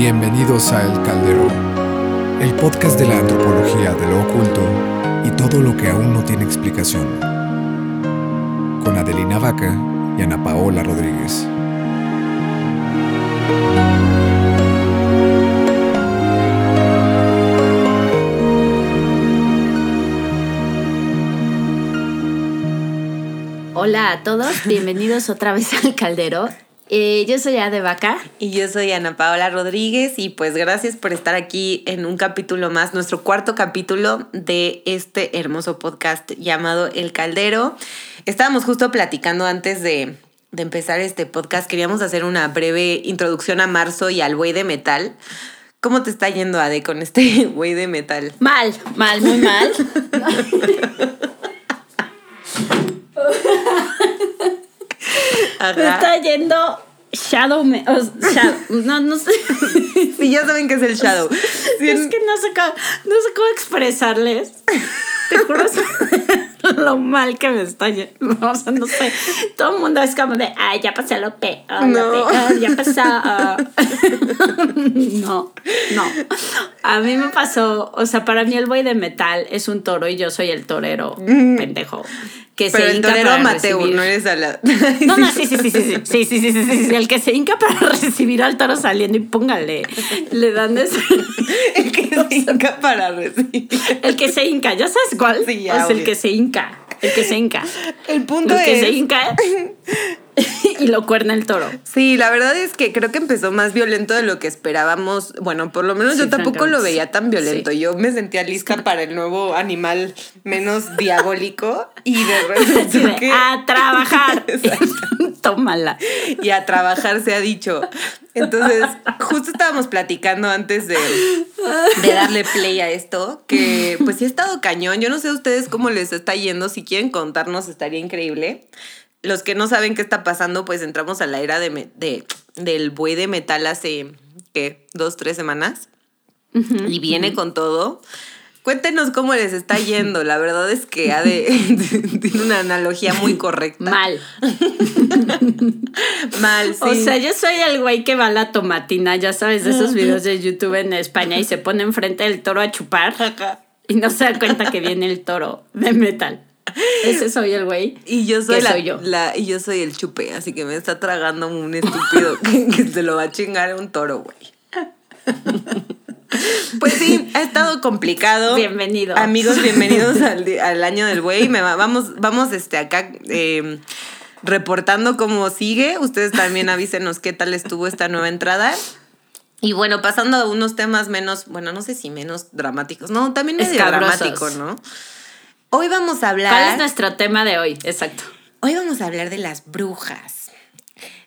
Bienvenidos a El Caldero, el podcast de la antropología de lo oculto y todo lo que aún no tiene explicación. Con Adelina Vaca y Ana Paola Rodríguez. Hola a todos, bienvenidos otra vez al Caldero. Eh, yo soy Ade Vaca. Y yo soy Ana Paola Rodríguez y pues gracias por estar aquí en un capítulo más, nuestro cuarto capítulo de este hermoso podcast llamado El Caldero. Estábamos justo platicando antes de, de empezar este podcast, queríamos hacer una breve introducción a marzo y al buey de metal. ¿Cómo te está yendo, Ade, con este buey de metal? Mal, mal, muy mal. Me está yendo Shadow, me, shadow no, no sé. Sí, ya saben que es el Shadow. Sí, es que no sé cómo, no sé cómo expresarles. Te juro lo mal que me está yendo. O sea, no sé. Todo el mundo es como de, ay, ya pasé lo peor. No. Lo peor, ya pasó. no, no. A mí me pasó, o sea, para mí el buey de metal es un toro y yo soy el torero pendejo. Que Pero se el hinca torero para amateur, recibir- no eres a la... no, no, sí, sí, sí, sí, sí, sí, sí, sí, sí, sí, el que se hinca para recibir al toro saliendo y póngale, le dan ese, El que se hinca para recibir. el que se hinca, ¿ya sabes cuál? Sí, ya, o sea, el que se hinca, el que se hinca, El punto el que es... se hinca y lo cuerna el toro. Sí, la verdad es que creo que empezó más violento de lo que esperábamos. Bueno, por lo menos Sí, yo tampoco lo veía tan violento. sí. Yo me sentía lista para el nuevo animal menos diabólico y de repente de, que- a trabajar. Tómala. y a trabajar se ha dicho. Entonces, justo estábamos platicando antes de, de darle play a esto, que pues sí ha estado cañón. Yo no sé a ustedes cómo les está yendo. Si quieren contarnos, estaría increíble. Los que no saben qué está pasando, pues entramos a la era de, del buey de metal hace, ¿qué? Dos, tres semanas. y viene con todo. Cuéntenos cómo les está yendo. La verdad es que ha de, tiene una analogía muy correcta. Mal. Mal, sí. O sea, yo soy el güey que va a la tomatina, ya sabes, de esos videos de YouTube en España y se pone enfrente del toro a chupar y no se da cuenta que viene el toro de metal. Ese soy el güey. Y yo soy ¿Qué la, soy yo? la- y yo soy el chupe, así que me está tragando un estúpido que, que se lo va a chingar a un toro, güey. Pues sí, ha estado complicado. Bienvenido. Amigos, bienvenidos al, al año del güey. Me va- vamos, vamos este acá eh, reportando cómo sigue. Ustedes también avísenos qué tal estuvo esta nueva entrada. Y bueno, pasando a unos temas menos, bueno, no sé si menos dramáticos. No, también medio dramático, ¿no? Hoy vamos a hablar. ¿Cuál es nuestro tema de hoy? Exacto. Hoy vamos a hablar de las brujas.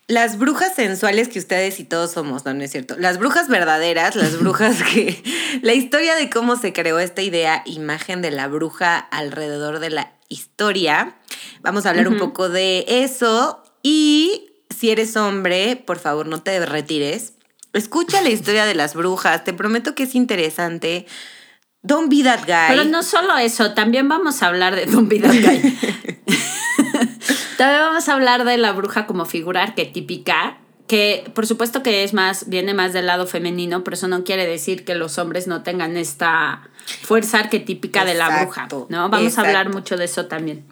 Las brujas sensuales que ustedes y todos somos, no, no es cierto. Las brujas verdaderas, las brujas que... La historia de cómo se creó esta idea, imagen de la bruja alrededor de la historia. Vamos a hablar un poco de eso. Y si eres hombre, por favor, no te retires. Escucha la historia de las brujas. Te prometo que es interesante. Don't be that guy. Pero no solo eso, también vamos a hablar de Don Guy. también vamos a hablar de la bruja como figura arquetípica, que por supuesto que es más, viene más del lado femenino, pero eso no quiere decir que los hombres no tengan esta fuerza arquetípica de la bruja, Exacto, ¿no? Vamos a hablar exacto. mucho de eso también.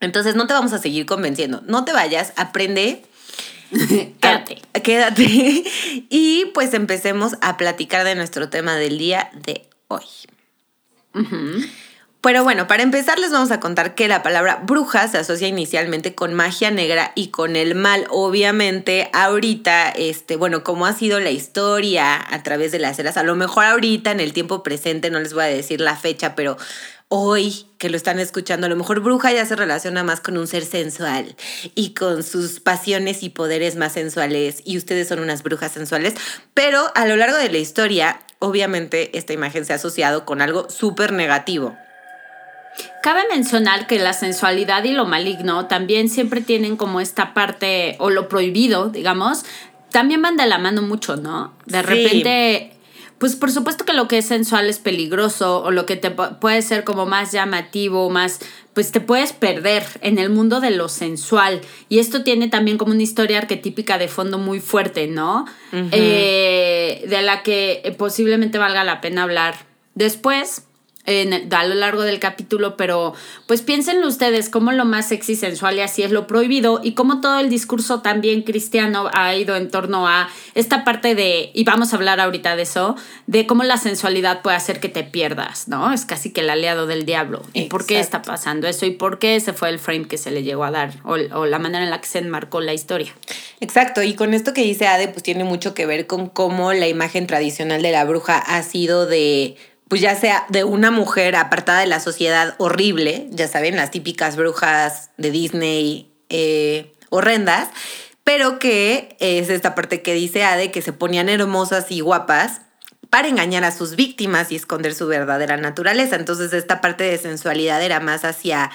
Entonces no te vamos a seguir convenciendo. No te vayas, aprende. Quédate. Ah, quédate. Y pues empecemos a platicar de nuestro tema del día de hoy. Pero bueno, para empezar les vamos a contar que la palabra bruja se asocia inicialmente con magia negra y con el mal. Obviamente, ahorita, este, bueno, como ha sido la historia a través de las eras, a lo mejor ahorita en el tiempo presente, no les voy a decir la fecha, pero hoy que lo están escuchando, a lo mejor bruja ya se relaciona más con un ser sensual y con sus pasiones y poderes más sensuales y ustedes son unas brujas sensuales, pero a lo largo de la historia, obviamente esta imagen se ha asociado con algo súper negativo. Cabe mencionar que la sensualidad y lo maligno también siempre tienen como esta parte, o lo prohibido, digamos, también van de la mano mucho, ¿no? De Sí. repente, pues por supuesto que lo que es sensual es peligroso o lo que te puede ser como más llamativo, más, pues te puedes perder en el mundo de lo sensual. Y esto tiene también como una historia arquetípica de fondo muy fuerte, ¿no? Eh, de la que posiblemente valga la pena hablar después en, a lo largo del capítulo, pero pues piénsenlo ustedes cómo lo más sexy, sensual y así es lo prohibido y cómo todo el discurso también cristiano ha ido en torno a esta parte de, y vamos a hablar ahorita de eso, de cómo la sensualidad puede hacer que te pierdas, ¿no? Es casi que el aliado del diablo. ¿Y por qué está pasando eso? ¿Y por qué ese fue el frame que se le llegó a dar? O, o la manera en la que se enmarcó la historia. Exacto, y con esto que dice Ade, pues tiene mucho que ver con cómo la imagen tradicional de la bruja ha sido de pues ya sea de una mujer apartada de la sociedad horrible, ya saben, las típicas brujas de Disney eh, horrendas, pero que es esta parte que dice Ade, que se ponían hermosas y guapas para engañar a sus víctimas y esconder su verdadera naturaleza. Entonces esta parte de sensualidad era más hacia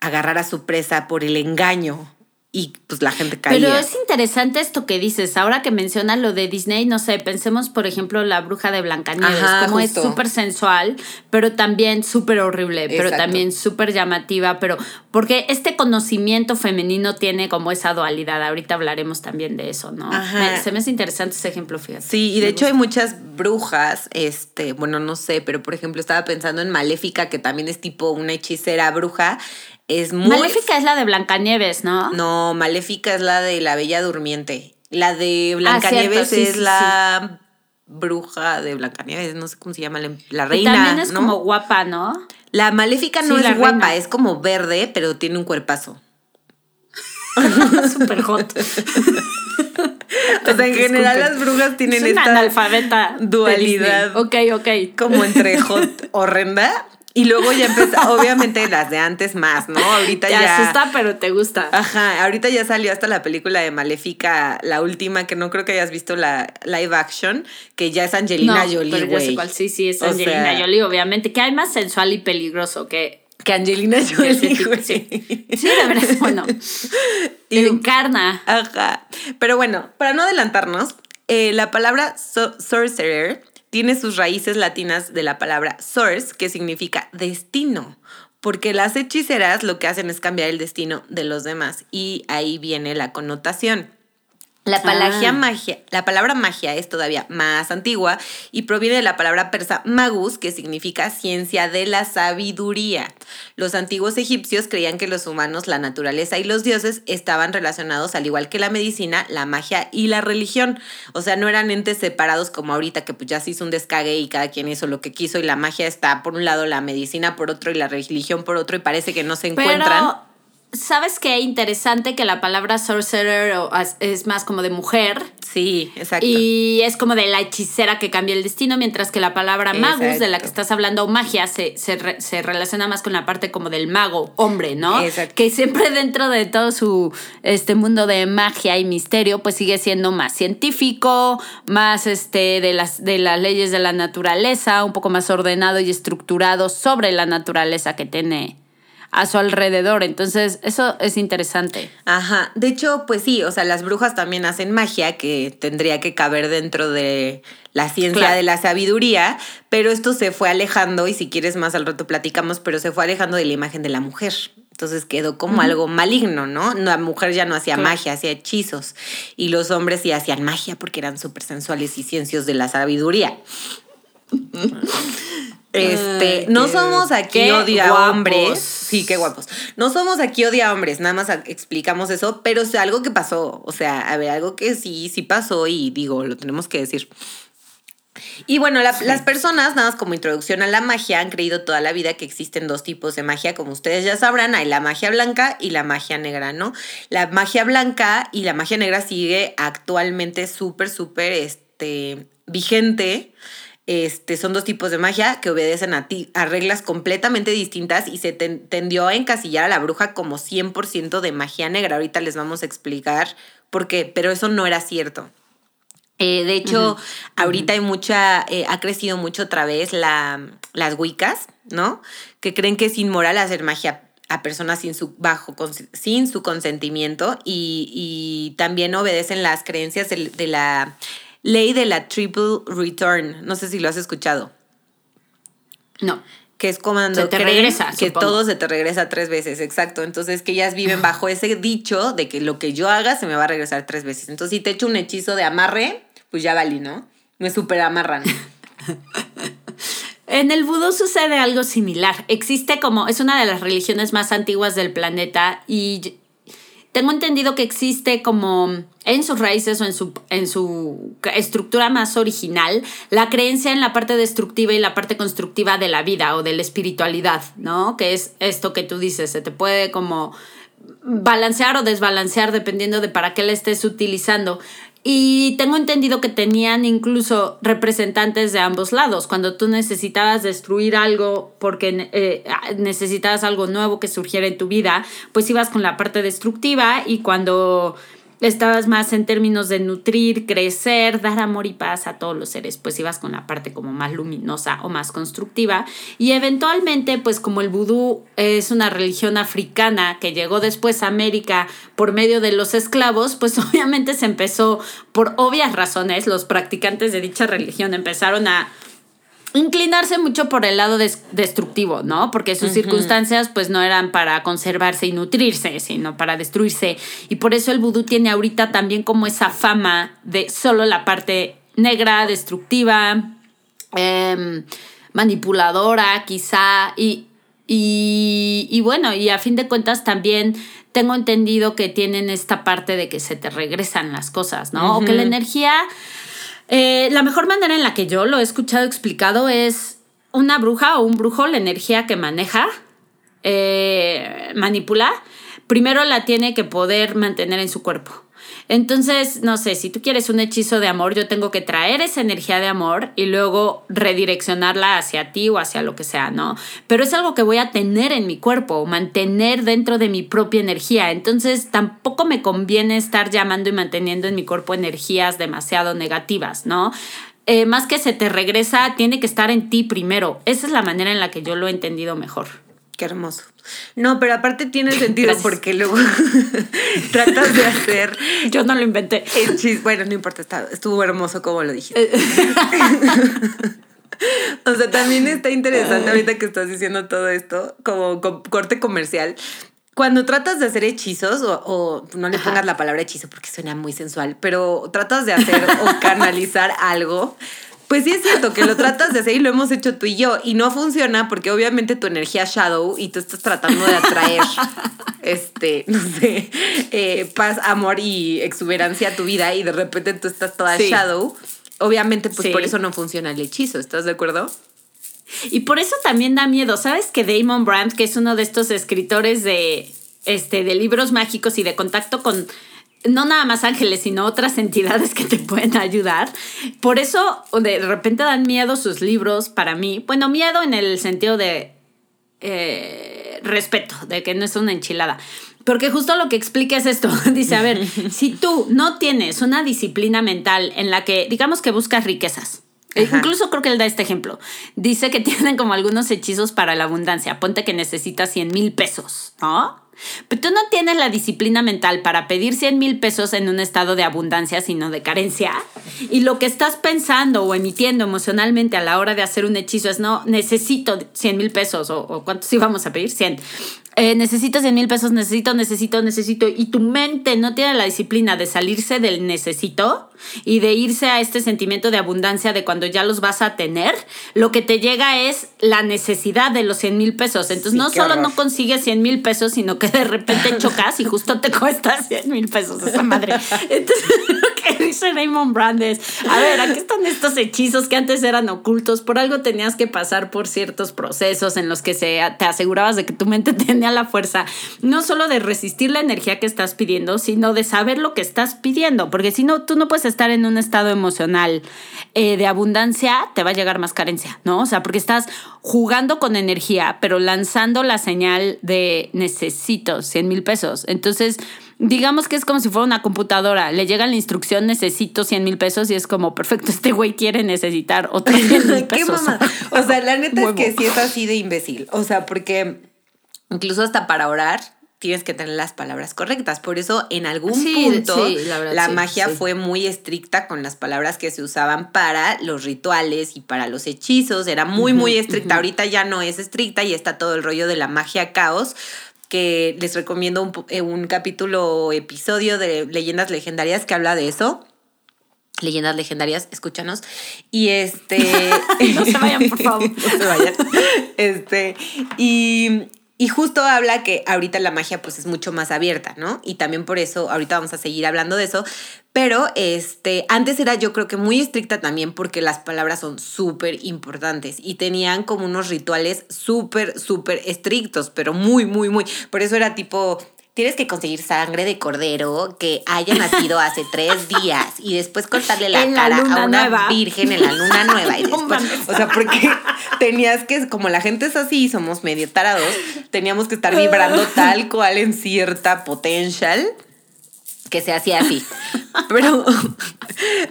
agarrar a su presa por el engaño, y pues la gente caía. Pero es interesante esto que dices. Ahora que mencionas lo de Disney, no sé, pensemos por ejemplo la bruja de Blancanieves, como es súper sensual, pero también súper horrible, pero también súper llamativa, pero porque este conocimiento femenino tiene como esa dualidad. Ahorita hablaremos también de eso, ¿no? se me hace interesante ese ejemplo, fíjate. Sí, y de hecho hay muchas brujas, este, bueno, no sé, pero por ejemplo estaba pensando en Maléfica, que también es tipo una hechicera bruja es muy... Maléfica es la de Blancanieves, ¿no? No, Maléfica es la de la Bella Durmiente. La de ah, Blancanieves es la bruja de Blancanieves, no sé cómo se llama, la reina. Y también es como guapa, ¿no? La Maléfica no es guapa, es como verde, pero tiene un cuerpazo. Super hot. o sea, en general las brujas tienen esta analfabeta dualidad. Ok, ok. Como entre hot horrenda y luego ya empezó, obviamente las de antes más, ¿no? Ahorita ya. Te asusta, pero te gusta. Ajá, ahorita ya salió hasta la película de Maléfica, la última, que no creo que hayas visto la live action, que ya es Angelina Jolie. Pero ya sé cuál, sí, sí, es Angelina Jolie, obviamente. Que hay más sensual y peligroso que. Que Angelina Jolie. sí. sí, de verdad, bueno. Y, encarna. Ajá. Pero bueno, para no adelantarnos, eh, la palabra sorcerer tiene sus raíces latinas de la palabra source, que significa destino, porque las hechiceras lo que hacen es cambiar el destino de los demás y ahí viene la connotación. La, ah. magia, la palabra magia es todavía más antigua y proviene de la palabra persa magus, que significa ciencia de la sabiduría. Los antiguos egipcios creían que los humanos, la naturaleza y los dioses estaban relacionados al igual que la medicina, la magia y la religión. O sea, no eran entes separados como ahorita que pues ya se hizo un descague y cada quien hizo lo que quiso y la magia está por un lado, la medicina por otro y la religión por otro y parece que no se encuentran. ¿Sabes qué? Interesante que la palabra sorcerer es más como de mujer. Sí, exacto. Y es como de la hechicera que cambia el destino, mientras que la palabra magus, de la que estás hablando, magia, se, se, relaciona más con la parte como del mago, hombre, ¿no? Exacto. Que siempre dentro de todo su este mundo de magia y misterio, pues sigue siendo más científico, más este de las, de las leyes de la naturaleza, un poco más ordenado y estructurado sobre la naturaleza que tiene a su alrededor. Entonces, eso es interesante. Ajá. De hecho, pues sí, o sea, las brujas también hacen magia que tendría que caber dentro de la ciencia de la sabiduría, pero esto se fue alejando y si quieres más al rato platicamos, pero se fue alejando de la imagen de la mujer. Entonces quedó como algo maligno, ¿no? La mujer ya no hacía magia, hacía hechizos. Y los hombres sí hacían magia porque eran súper sensuales y ciencios de la sabiduría. Este, no somos aquí odia hombres. Sí, qué guapos. No somos aquí odia hombres, nada más explicamos eso, pero es algo que pasó. O sea, a ver, algo que sí, sí pasó y digo, lo tenemos que decir. Y bueno, las personas, nada más como introducción a la magia, han creído toda la vida que existen dos tipos de magia, como ustedes ya sabrán, hay la magia blanca y la magia negra, ¿no? La magia blanca y la magia negra sigue actualmente súper, súper este, vigente. Este, son dos tipos de magia que obedecen a, ti, a reglas completamente distintas y se tendió a encasillar a la bruja como 100% de magia negra. Ahorita les vamos a explicar por qué, pero eso no era cierto. Eh, de hecho, ahorita hay mucha, eh, ha crecido mucho otra vez la, las wicas, ¿no? Que creen que es inmoral hacer magia a personas sin su, bajo, sin su consentimiento y, y también obedecen las creencias de la ley de la triple return. No sé si lo has escuchado. No. Que es cuando Se te regresa, que supongo. todo se te regresa tres veces, exacto. Entonces que ellas viven bajo ese dicho de que lo que yo haga se me va a regresar tres veces. Entonces si te echo un hechizo de amarre, pues ya valí, ¿no? Me super amarran. En el vudú sucede algo similar. Existe como, es una de las religiones más antiguas del planeta y tengo entendido que existe como en sus raíces o en su, en su estructura más original la creencia en la parte destructiva y la parte constructiva de la vida o de la espiritualidad, ¿no? Que es esto que tú dices, se te puede como balancear o desbalancear dependiendo de para qué la estés utilizando. Y tengo entendido que tenían incluso representantes de ambos lados. Cuando tú necesitabas destruir algo porque eh, necesitabas algo nuevo que surgiera en tu vida, pues ibas con la parte destructiva y cuando estabas más en términos de nutrir, crecer, dar amor y paz a todos los seres, pues ibas con la parte como más luminosa o más constructiva. Y eventualmente, pues como el vudú es una religión africana que llegó después a América por medio de los esclavos, pues obviamente se empezó, por obvias razones, los practicantes de dicha religión empezaron a inclinarse mucho por el lado des destructivo, ¿no? Porque sus uh -huh. circunstancias pues no eran para conservarse y nutrirse, sino para destruirse. Y por eso el vudú tiene ahorita también como esa fama de solo la parte negra, destructiva, eh, manipuladora quizá, y, y, y bueno, y a fin de cuentas también tengo entendido que tienen esta parte de que se te regresan las cosas, ¿no? Uh -huh. O que la energía... Eh, la mejor manera en la que yo lo he escuchado explicado es una bruja o un brujo, la energía que maneja, eh, manipula, primero la tiene que poder mantener en su cuerpo. Entonces, no sé, si tú quieres un hechizo de amor, yo tengo que traer esa energía de amor y luego redireccionarla hacia ti o hacia lo que sea, ¿no? Pero es algo que voy a tener en mi cuerpo, mantener dentro de mi propia energía. Entonces, tampoco me conviene estar llamando y manteniendo en mi cuerpo energías demasiado negativas, ¿no? Eh, más que se te regresa, tiene que estar en ti primero. Esa es la manera en la que yo lo he entendido mejor. Qué hermoso. No, pero aparte tiene sentido Gracias. porque luego tratas de hacer. Yo no lo inventé. Bueno, no importa, está, estuvo hermoso como lo dijiste. o sea, también está interesante ahorita que estás diciendo todo esto, como corte comercial. Cuando tratas de hacer hechizos, o, o no le pongas Ajá. la palabra hechizo porque suena muy sensual, pero tratas de hacer o canalizar algo, pues sí es cierto que lo tratas de hacer y lo hemos hecho tú y yo y no funciona porque obviamente tu energía shadow y tú estás tratando de atraer este, no sé, eh, paz, amor y exuberancia a tu vida y de repente tú estás toda sí. shadow. Obviamente pues sí. por eso no funciona el hechizo, ¿estás de acuerdo? Y por eso también da miedo. ¿Sabes que Damon Brandt, que es uno de estos escritores de, este, de libros mágicos y de contacto con no nada más ángeles, sino otras entidades que te pueden ayudar. Por eso de repente dan miedo sus libros para mí. Bueno, miedo en el sentido de eh, respeto, de que no es una enchilada. Porque justo lo que explica es esto. Dice, a ver, si tú no tienes una disciplina mental en la que, digamos que buscas riquezas, Ajá. Incluso creo que él da este ejemplo. Dice que tienen como algunos hechizos para la abundancia. Ponte que necesitas 100 mil pesos, ¿no? Pero tú no tienes la disciplina mental para pedir 100 mil pesos en un estado de abundancia, sino de carencia. Y lo que estás pensando o emitiendo emocionalmente a la hora de hacer un hechizo es, no, necesito 100 mil pesos o, cuántos íbamos a pedir, 100. Eh, necesito 100 mil pesos, necesito, necesito, necesito. Y tu mente no tiene la disciplina de salirse del necesito y de irse a este sentimiento de abundancia de cuando ya los vas a tener. Lo que te llega es la necesidad de los 100 mil pesos. Entonces sí, no solo horror. no consigues 100 mil pesos, sino que de repente chocas y justo te cuesta 100 mil pesos esa madre. Entonces lo que dice Raymond Brandes, a ver, aquí están estos hechizos que antes eran ocultos. Por algo tenías que pasar por ciertos procesos en los que se, te asegurabas de que tu mente tenía la fuerza, no solo de resistir la energía que estás pidiendo, sino de saber lo que estás pidiendo, porque si no, tú no puedes estar en un estado emocional eh, de abundancia, te va a llegar más carencia, ¿no? O sea, porque estás jugando con energía, pero lanzando la señal de necesito 100 mil pesos. Entonces, digamos que es como si fuera una computadora. Le llega la instrucción, necesito 100 mil pesos y es como, perfecto, este güey quiere necesitar otros 100 mil pesos. o sea, la neta es que sí es así de imbécil. O sea, porque incluso hasta para orar tienes que tener las palabras correctas. Por eso en algún Sí, punto sí, la la, verdad, sí, magia fue muy estricta con las palabras que se usaban para los rituales y para los hechizos. Era muy, muy estricta. Ahorita ya no es estricta y está todo el rollo de la magia caos que les recomiendo un, eh, un capítulo episodio de Leyendas Legendarias que habla de eso. Leyendas legendarias, escúchanos. Y este. No se vayan, por favor. no se vayan. Este. Y. Y justo habla que ahorita la magia pues es mucho más abierta, ¿no? Y también por eso ahorita vamos a seguir hablando de eso, pero este antes era yo creo que muy estricta también porque las palabras son súper importantes y tenían como unos rituales súper súper estrictos, pero muy muy muy, por eso era tipo Tienes que conseguir sangre de cordero que haya nacido hace tres días y después cortarle la cara a una nueva. virgen en la luna nueva. Y después, o sea, porque tenías que, como la gente es así, somos medio tarados, teníamos que estar vibrando tal cual en cierta potential que se hacía así. Pero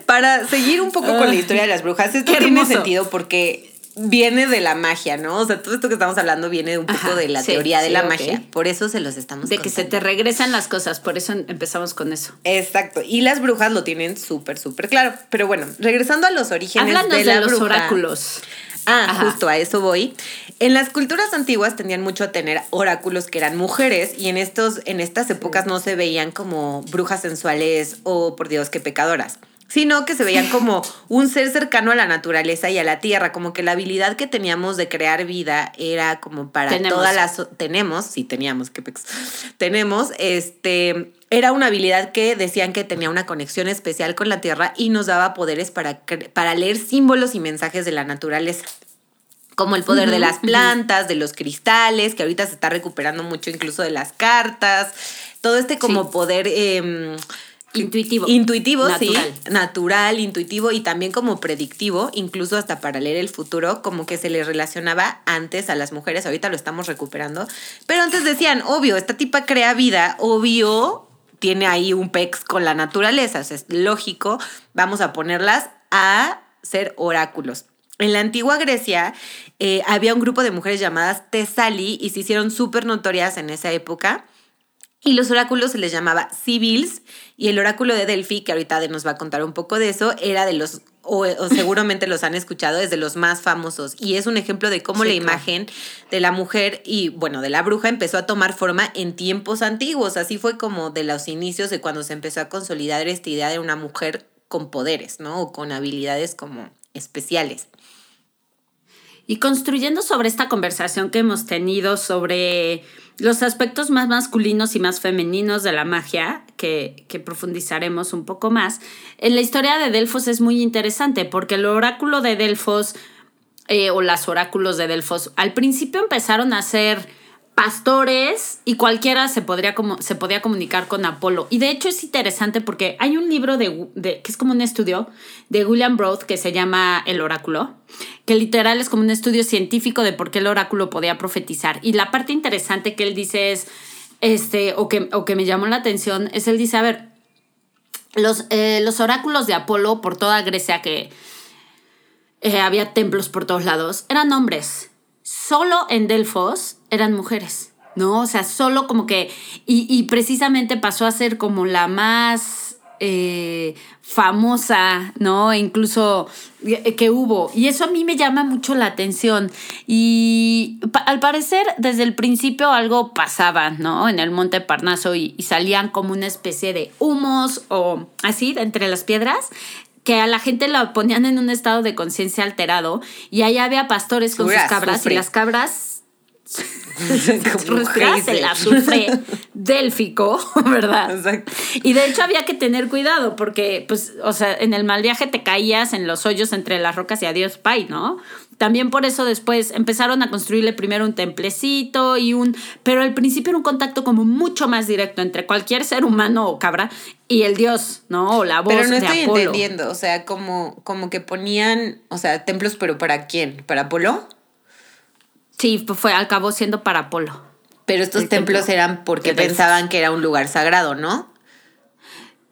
para seguir un poco con la historia de las brujas, esto tiene sentido porque viene de la magia, ¿no? O sea, todo esto que estamos hablando viene un poco Ajá, de la sí, teoría de sí, la magia. Por eso se los estamos De que se te regresan las cosas, por eso empezamos con eso. Exacto. Y las brujas lo tienen súper, súper claro. Pero bueno, regresando a los orígenes Háblanos de de, la los bruja. oráculos. Ah, Ajá. justo a eso voy. En las culturas antiguas tendían mucho a tener oráculos que eran mujeres y en estos en estas épocas no se veían como brujas sensuales o por Dios qué pecadoras, sino que se veían como un ser cercano a la naturaleza y a la tierra, como que la habilidad que teníamos de crear vida era como para Tenemos. todas las tenemos, sí teníamos, qué pex. Tenemos este era una habilidad que decían que tenía una conexión especial con la tierra y nos daba poderes para, para leer símbolos y mensajes de la naturaleza como el poder de las plantas, de los cristales, que ahorita se está recuperando mucho incluso de las cartas, todo este como Sí. poder eh, Intuitivo. intuitivo, Natural. sí, natural, intuitivo y también como predictivo, incluso hasta para leer el futuro, como que se le relacionaba antes a las mujeres, ahorita lo estamos recuperando, pero antes decían, obvio, esta tipa crea vida, obvio, tiene ahí un pex con la naturaleza, o sea, es lógico, vamos a ponerlas a ser oráculos. En la antigua Grecia eh, había un grupo de mujeres llamadas Tesali y se hicieron súper notorias en esa época. Y los oráculos se les llamaba Sibils y el oráculo de Delphi, que ahorita nos va a contar un poco de eso, era de los, o, o seguramente los han escuchado, es de los más famosos y es un ejemplo de cómo Sí, la claro. imagen de la mujer y bueno, de la bruja empezó a tomar forma en tiempos antiguos. Así fue como de los inicios de cuando se empezó a consolidar esta idea de una mujer con poderes, ¿no? O con habilidades como especiales. Y construyendo sobre esta conversación que hemos tenido sobre los aspectos más masculinos y más femeninos de la magia, que, que profundizaremos un poco más, en la historia de Delfos es muy interesante porque el oráculo de Delfos eh, o las oráculos de Delfos al principio empezaron a ser pastores y cualquiera se, podría como, se podía comunicar con Apolo. Y de hecho es interesante porque hay un libro de, que es como un estudio de William Broad que se llama El oráculo, que literal es como un estudio científico de por qué el oráculo podía profetizar. Y la parte interesante que él dice es, este, o que, o que me llamó la atención, es él dice, a ver, los, eh, los oráculos de Apolo por toda Grecia que eh, había templos por todos lados, eran hombres. Solo en Delfos eran mujeres, ¿no? O sea, solo como que... Y, y precisamente pasó a ser como la más eh, famosa, ¿no? Incluso eh, que hubo. Y eso a mí me llama mucho la atención. Y al parecer, desde el principio algo pasaba, ¿no? En el Monte Parnaso y, y salían como una especie de humos o así entre las piedras que a la gente la ponían en un estado de conciencia alterado y ahí había pastores con sus cabras y las cabras Como respiradas el azufre délfico, ¿verdad? Exacto. Y de hecho había que tener cuidado porque, pues, o sea, en el mal viaje te caías en los hoyos entre las rocas y adiós, pay, ¿no? También por eso después empezaron a construirle primero un templecito y un... Pero al principio era un contacto como mucho más directo entre cualquier ser humano o cabra y el dios, ¿no? O la voz Pero no de estoy Apolo. entendiendo, o sea, como, como que ponían, o sea, templos, pero ¿para quién? ¿Para Apolo? Sí, pues fue, acabó siendo para Apolo. Pero estos El templos templo eran porque pensaban que era un lugar sagrado, ¿no?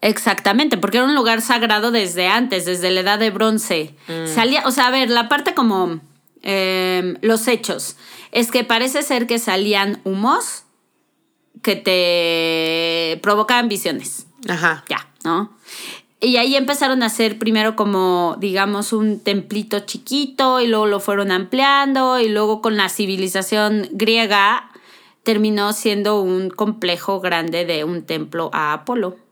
Exactamente, porque era un lugar sagrado desde antes, desde la edad de bronce. Salía, o sea, a ver, la parte como eh, los hechos, es que parece ser que salían humos que te provocaban visiones. Ajá. Ya, ¿no? Y ahí empezaron a hacer primero como, digamos, un templito chiquito y luego lo fueron ampliando y luego con la civilización griega terminó siendo un complejo grande de un templo a Apolo.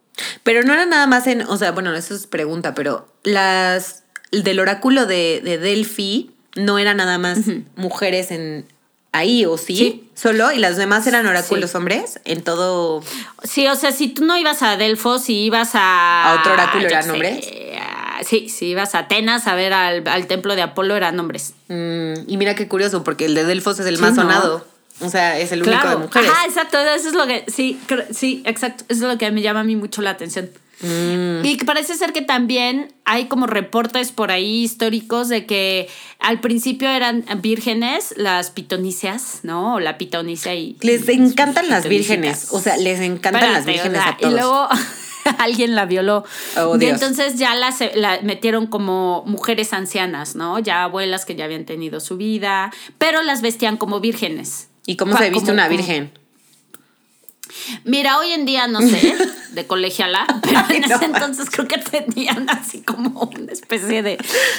Pero no era nada más en, o sea, bueno, eso es pregunta, pero las del oráculo de, de Delphi no era nada más mujeres en ahí, ¿o sí? Sí. Solo, y las demás eran oráculos hombres en todo. Sí, o sea, si tú no ibas a Delfos, si ibas a... ¿A otro oráculo eran sé, hombres? a- Sí, si ibas a Atenas a ver al, al templo de Apolo eran hombres. Mm, y mira qué curioso, porque el de Delfos es el Sí, más ¿no? sonado. O sea, es el único de mujeres. Ajá, exacto. Eso es lo que. Sí, sí, exacto. Eso es lo que me llama a mí mucho la atención. Mm. Y parece ser que también hay como reportes por ahí históricos de que al principio eran vírgenes las pitonicias, ¿no? O la pitonicia y. Les y encantan las vírgenes. O sea, les encantan las vírgenes o sea, a todos. Y luego alguien la violó. Oh, y entonces ya las la metieron como mujeres ancianas, ¿no? Ya abuelas que ya habían tenido su vida, pero las vestían como vírgenes. ¿Y cómo se viste una virgen? Mira, hoy en día no sé, de colegiala, pero Ay, en ese entonces creo que tenían así como una especie de,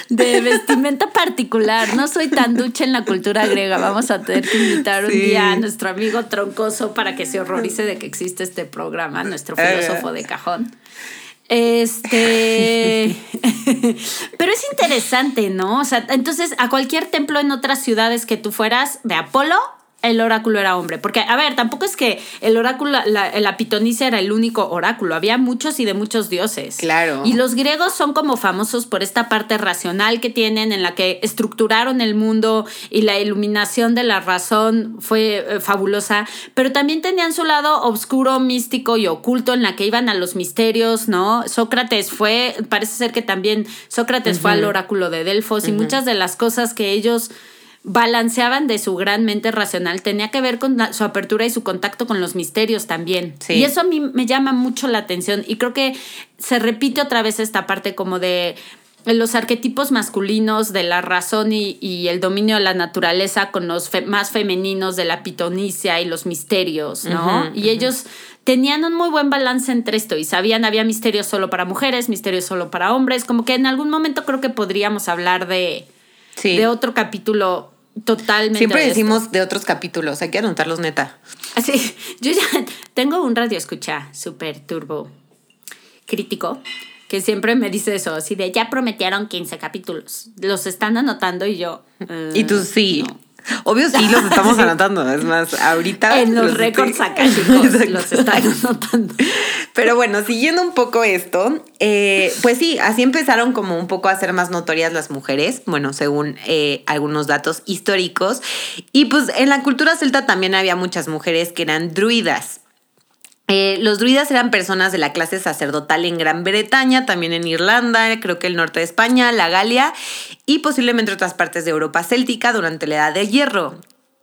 de vestimenta particular. No soy tan ducha en la cultura griega. Vamos a tener que invitar un día a nuestro amigo Troncoso para que se horrorice de que existe este programa, nuestro filósofo de cajón. Este. Pero es interesante, ¿no? O sea, entonces a cualquier templo en otras ciudades que tú fueras de Apolo, el oráculo era hombre. Porque, a ver, tampoco es que el oráculo, la, la pitonicia era el único oráculo. Había muchos y de muchos dioses. Claro. Y los griegos son como famosos por esta parte racional que tienen, en la que estructuraron el mundo y la iluminación de la razón fue eh, fabulosa. Pero también tenían su lado oscuro, místico y oculto, en la que iban a los misterios, ¿no? Sócrates fue, parece ser que también Sócrates fue al oráculo de Delfos y muchas de las cosas que ellos balanceaban de su gran mente racional tenía que ver con la- su apertura y su contacto con los misterios también. Sí. Y eso a mí me llama mucho la atención y creo que se repite otra vez esta parte como de los arquetipos masculinos de la razón y, y el dominio de la naturaleza con los fe- más femeninos de la pitonicia y los misterios, ¿no? y ellos tenían un muy buen balance entre esto y sabían, había misterios solo para mujeres, misterios solo para hombres, como que en algún momento creo que podríamos hablar de, Sí. de otro capítulo totalmente. Siempre decimos de otros capítulos, hay que anotarlos neta. Así, yo ya tengo un radio escucha súper turbo crítico que siempre me dice eso, así de ya prometieron 15 capítulos. Los están anotando y yo. Y tú sí. no. Obvio sí los estamos anotando. Es más, ahorita. En los récords Exacto. los están anotando. Pero bueno, siguiendo un poco esto, eh, pues sí, así empezaron como un poco a ser más notorias las mujeres, bueno, según eh, algunos datos históricos. Y pues en la cultura celta también había muchas mujeres que eran druidas. Eh, los druidas eran personas de la clase sacerdotal en Gran Bretaña, también en Irlanda, creo que el norte de España, la Galia y posiblemente otras partes de Europa céltica durante la Edad del Hierro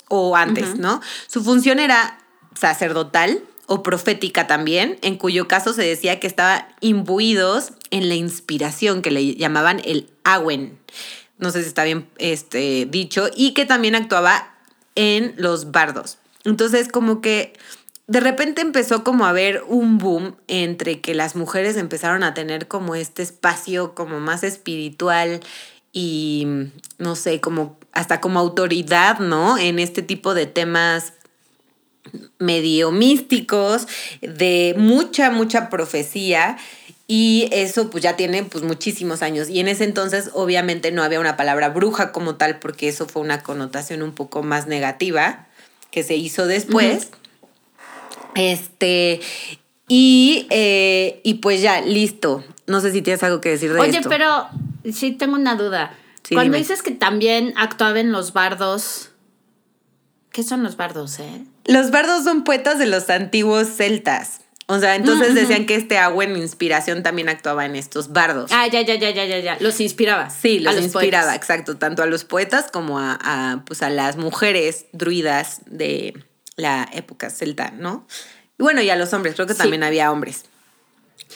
o antes, ¿no? Su función era sacerdotal o profética también, en cuyo caso se decía que estaban imbuidos en la inspiración que le llamaban el Awen. No sé si está bien este, dicho, y que también actuaba en los bardos. Entonces, como que de repente empezó como a haber un boom entre que las mujeres empezaron a tener como este espacio como más espiritual y no sé, como hasta como autoridad, ¿no? En este tipo de temas medio místicos, de mucha, mucha profecía. Y eso pues ya tiene pues muchísimos años. Y en ese entonces obviamente no había una palabra bruja como tal, porque eso fue una connotación un poco más negativa que se hizo después. Este, y, eh, y pues ya, listo. No sé si tienes algo que decir de Oye, esto. pero sí tengo una duda. Sí, Cuando dime. dices que también actuaban los bardos, ¿qué son los bardos, eh? Los bardos son poetas de los antiguos celtas. O sea, entonces Mm, decían que este agua en inspiración también actuaba en estos bardos. Ah, ya, ya, ya, ya, ya, ya. Los inspiraba. Sí, los, inspiraba, poetas. exacto, tanto a los poetas como a, a, pues a las mujeres druidas de la época celta, ¿no? Y bueno, y a los hombres, creo que Sí. también había hombres.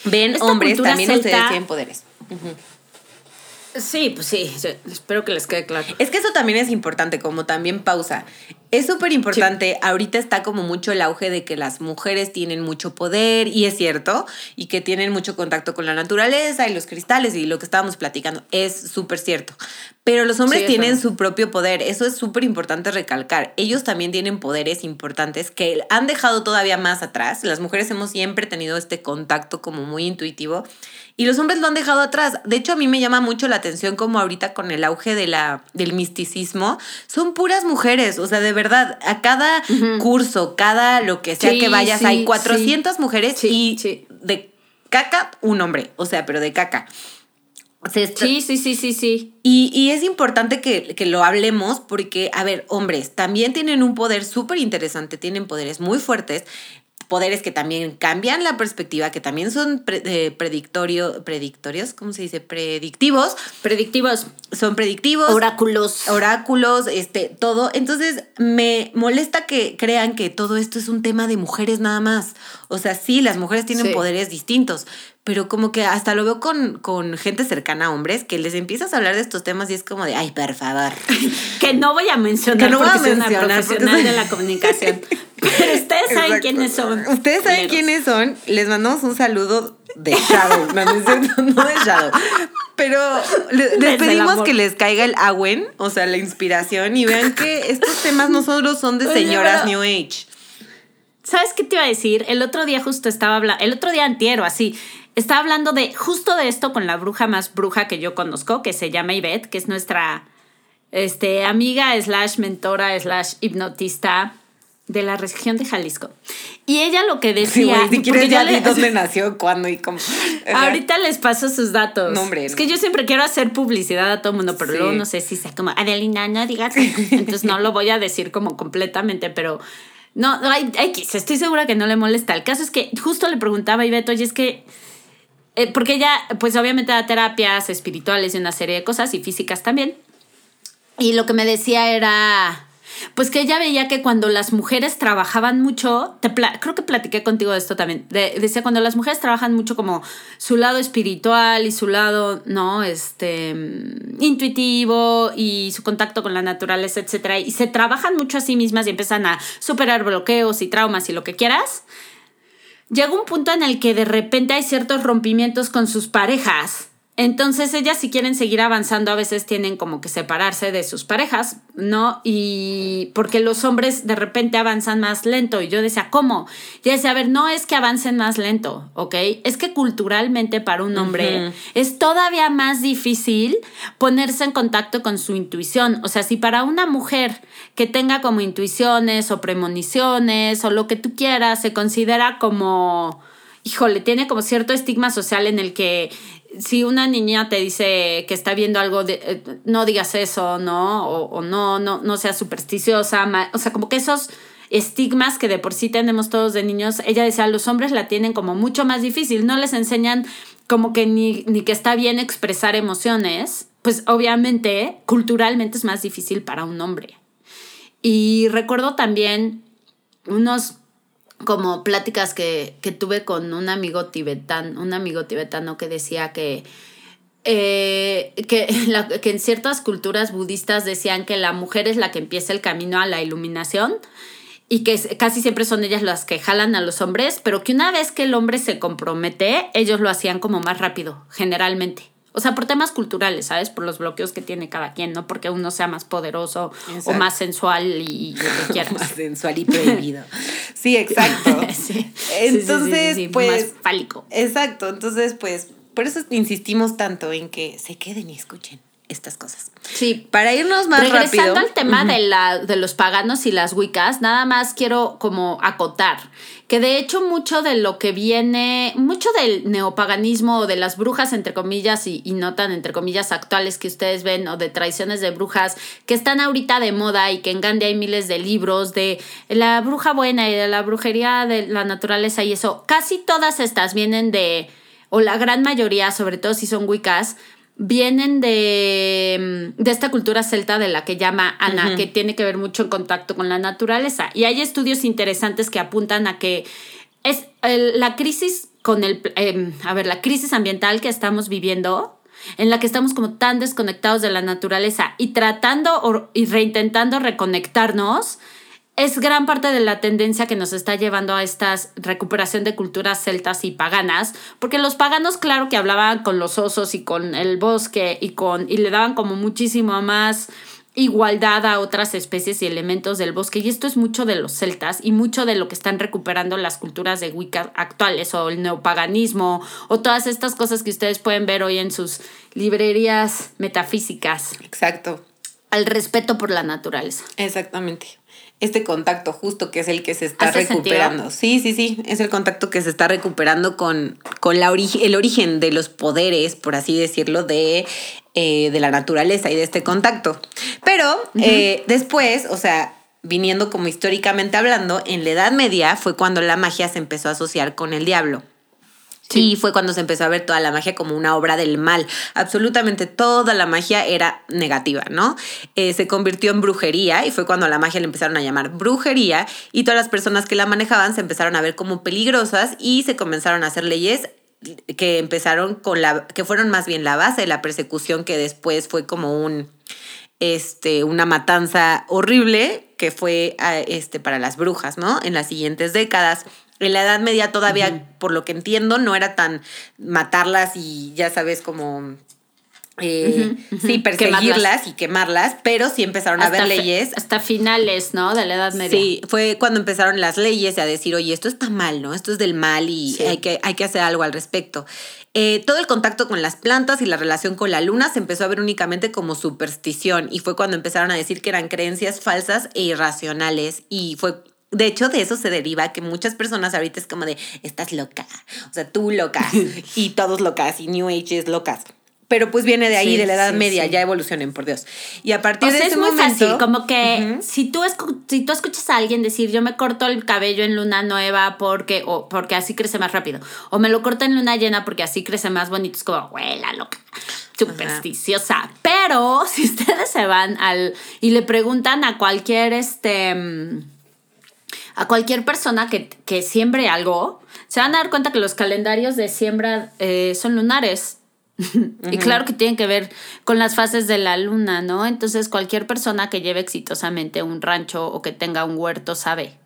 Ven, Esta hombres, también celta- ustedes tienen poderes. Sí, pues sí, sí, espero que les quede claro. Es que eso también es importante, como también pausa. Es súper importante. Ahorita está como mucho el auge de que las mujeres tienen mucho poder, y es cierto, y que tienen mucho contacto con la naturaleza y los cristales y lo que estábamos platicando. Es súper cierto. Pero los hombres Sí, tienen su propio poder. Eso es súper importante recalcar. Ellos también tienen poderes importantes que han dejado todavía más atrás. Las mujeres hemos siempre tenido este contacto como muy intuitivo. Y los hombres lo han dejado atrás. De hecho, a mí me llama mucho la atención como ahorita con el auge de la, del misticismo, son puras mujeres. O sea, de verdad, a cada curso, cada lo que sea Sí, que vayas, sí, hay 400 mujeres y de caca, un hombre. O sea, pero de caca. Sí, sí, sí, sí, sí. y, y es importante que, que lo hablemos porque, a ver, hombres también tienen un poder súper interesante, tienen poderes muy fuertes, poderes que también cambian la perspectiva, que también son pre- eh, predictorio, predictorios, ¿cómo se dice? Predictivos, Predictivos, son predictivos. oráculos. Oráculos, este, todo. Entonces, me molesta que crean que todo esto es un tema de mujeres nada más. O sea, sí, las mujeres tienen Sí. poderes distintos, pero como que hasta lo veo con, con gente cercana a hombres, que les empiezas a hablar de estos temas y es como de, ay, por favor. Que no voy a mencionar Que no voy a mencionar profesional de la comunicación. Pero ustedes saben Exacto. quiénes son. Ustedes saben quiénes son. Les mandamos un saludo de Shadow. No, no de Shadow. Pero le- les Desde pedimos que les caiga el agüen, o sea, la inspiración, y vean que estos temas no solo son de señoras New Age. ¿Sabes qué te iba a decir? El otro día justo estaba hablando, el otro día antiero, así, estaba hablando de justo de esto con la bruja más bruja que yo conozco, que se llama Ivette, que es nuestra este, amiga slash mentora slash hipnotista de la región de Jalisco. Y ella lo que Sí, decía... güey, si quieres ya le- dónde nació, cuándo y cómo. Ahorita les paso sus datos. No, hombre, Es no. que yo siempre quiero hacer publicidad a todo el mundo, pero Sí. luego no sé si sea como, Adelina, no digas. Entonces no lo voy a decir como completamente, pero no, hay, hay estoy segura que no le molesta. El caso es que justo le preguntaba a Ivette, oye, es que. Eh, porque ella, pues obviamente da terapias espirituales y una serie de cosas y físicas también. Y lo que me decía era, pues que ella veía que cuando las mujeres trabajaban mucho, creo que platiqué contigo de esto también, de- decía cuando las mujeres trabajan mucho como su lado espiritual y su lado, ¿no? Este, intuitivo y su contacto con la naturaleza, etcétera, y se trabajan mucho a sí mismas y empiezan a superar bloqueos y traumas y lo que quieras. Llega un punto en el que de repente hay ciertos rompimientos con sus parejas. Entonces ellas si quieren seguir avanzando a veces tienen como que separarse de sus parejas, ¿no? Y porque los hombres de repente avanzan más lento. Y yo decía, ¿cómo? Y decía, a ver, no es que avancen más lento, ¿ok? Es que culturalmente para un hombre es todavía más difícil ponerse en contacto con su intuición. O sea, si para una mujer que tenga como intuiciones o premoniciones o lo que tú quieras se considera como híjole, tiene como cierto estigma social en el que si una niña te dice que está viendo algo, de, eh, no digas eso, ¿no? O, no, no, no seas supersticiosa, o sea, como que esos estigmas que de por sí tenemos todos de niños, ella decía, los hombres la tienen como mucho más difícil, no les enseñan como que ni, ni que está bien expresar emociones, pues obviamente culturalmente es más difícil para un hombre. Y recuerdo también unos como pláticas que, que tuve con un amigo tibetano, un amigo tibetano que decía que, eh, que, la- que en ciertas culturas budistas decían que la mujer es la que empieza el camino a la iluminación y que casi siempre son ellas las que jalan a los hombres, pero que una vez que el hombre se compromete, ellos lo hacían como más rápido, generalmente. O sea, por temas culturales, ¿sabes? Por los bloqueos que tiene cada quien, no porque uno sea más poderoso o más sensual y lo que quieras. Más sensual y prohibido. Sí, exacto. Sí, Entonces, sí, sí, pues. Más fálico. Exacto. Entonces, pues, por eso insistimos tanto en que se queden y escuchen estas cosas. Sí. Para irnos más Regresando rápido. al tema de, la, de los paganos y las wicas, nada más quiero como acotar que de hecho mucho de lo que viene, mucho del neopaganismo o de las brujas entre comillas y, y no tan entre comillas actuales que ustedes ven o de tradiciones de brujas que están ahorita de moda y que en Gandhi hay miles de libros de la bruja buena y de la brujería de la naturaleza y eso, casi todas estas vienen de, o la gran mayoría, sobre todo si son wicas, vienen de, mm, de esta cultura celta de la que llama Ana, que tiene que ver mucho en contacto con la naturaleza. Y hay estudios interesantes que apuntan a que es el- la crisis con el, em, a ver, la crisis ambiental que estamos viviendo en la que estamos como tan desconectados de la naturaleza y tratando y reintentando reconectarnos, es gran parte de la tendencia que nos está llevando a esta recuperación de culturas celtas y paganas, porque los paganos, claro que hablaban con los osos y con el bosque y, con, y le daban como muchísimo más igualdad a otras especies y elementos del bosque. Y esto es mucho de los celtas y mucho de lo que están recuperando las culturas de Wicca actuales o el neopaganismo o todas estas cosas que ustedes pueden ver hoy en sus librerías metafísicas. Exacto. Al respeto por la naturaleza. Exactamente este contacto justo que es el que se está recuperando. Sí, sí, sí, es el contacto que se está recuperando con, con la el origen de los poderes, por así decirlo, de, eh, de la naturaleza y de este contacto. Pero eh, después, o sea, viniendo como históricamente hablando, en la Edad Media fue cuando la magia se empezó a asociar con el diablo. Y fue cuando se empezó a ver toda la magia como una obra del mal. Absolutamente toda la magia era negativa, ¿no? Eh, se convirtió en brujería y fue cuando la magia le empezaron a llamar brujería y todas las personas que la manejaban se empezaron a ver como peligrosas y se comenzaron a hacer leyes que empezaron con la, que fueron más bien la base de la persecución que después fue como un, este, una matanza horrible que fue ah, este, para las brujas, ¿no? En las siguientes décadas. En la Edad Media todavía, por lo que entiendo, no era tan matarlas y ya sabes como eh, sí, perseguirlas y quemarlas, pero sí empezaron a haber leyes. Hasta finales, ¿no? De la Edad Media. Sí, fue cuando empezaron las leyes a decir, oye, esto está mal, ¿no? Esto es del mal y hay, que, hay que hacer algo al respecto. Eh, todo el contacto con las plantas y la relación con la luna se empezó a ver únicamente como superstición y fue cuando empezaron a decir que eran creencias falsas e irracionales y fue de hecho, de eso se deriva que muchas personas ahorita es como de, estás loca, o sea, tú loca, y todos locas, y New Age es locas. Pero pues viene de ahí, de la Edad Media, ya evolucionen, por Dios. Y a partir de ese es muy fácil, como que si, tú si tú escuchas a alguien decir, yo me corto el cabello en luna nueva porque, o porque así crece más rápido, o me lo corto en luna llena porque así crece más bonito, es como, abuela loca supersticiosa. Pero si ustedes se van al y le preguntan a cualquier este mm, a cualquier persona que, que, siembre algo, se van a dar cuenta que los calendarios de siembra eh, son lunares. y claro que tienen que ver con las fases de la luna, ¿no? Entonces cualquier persona que lleve exitosamente un rancho o que tenga un huerto sabe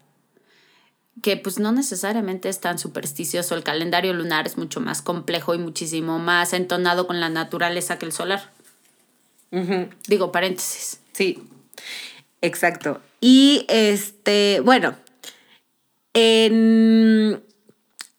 que pues no necesariamente es tan supersticioso. El calendario lunar es mucho más complejo y muchísimo más entonado con la naturaleza que el solar. Digo, paréntesis. Sí, exacto. Y este, bueno, en,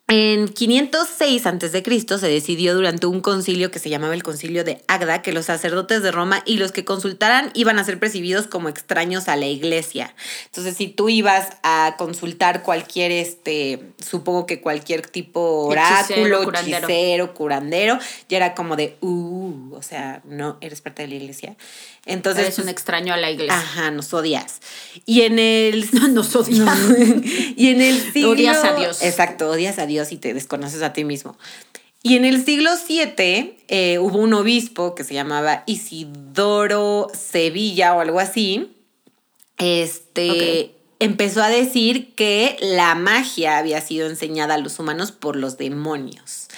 en 506 a.C. se decidió durante un concilio que se llamaba el concilio de Agda que los sacerdotes de Roma y los que consultaran iban a ser percibidos como extraños a la iglesia. Entonces, si tú ibas a consultar cualquier, este, supongo que cualquier tipo oráculo, hechicero, curandero, ya era como de, uh, o sea, no eres parte de la iglesia. Entonces. Eres un pues, extraño a la iglesia. Ajá, nos odias. Y en el. nos odias. y en el siglo. Odias a Dios. Exacto, odias a Dios y te desconoces a ti mismo. Y en el siglo VII eh, hubo un obispo que se llamaba Isidoro Sevilla o algo así. Este. Empezó a decir que la magia había sido enseñada a los humanos por los demonios.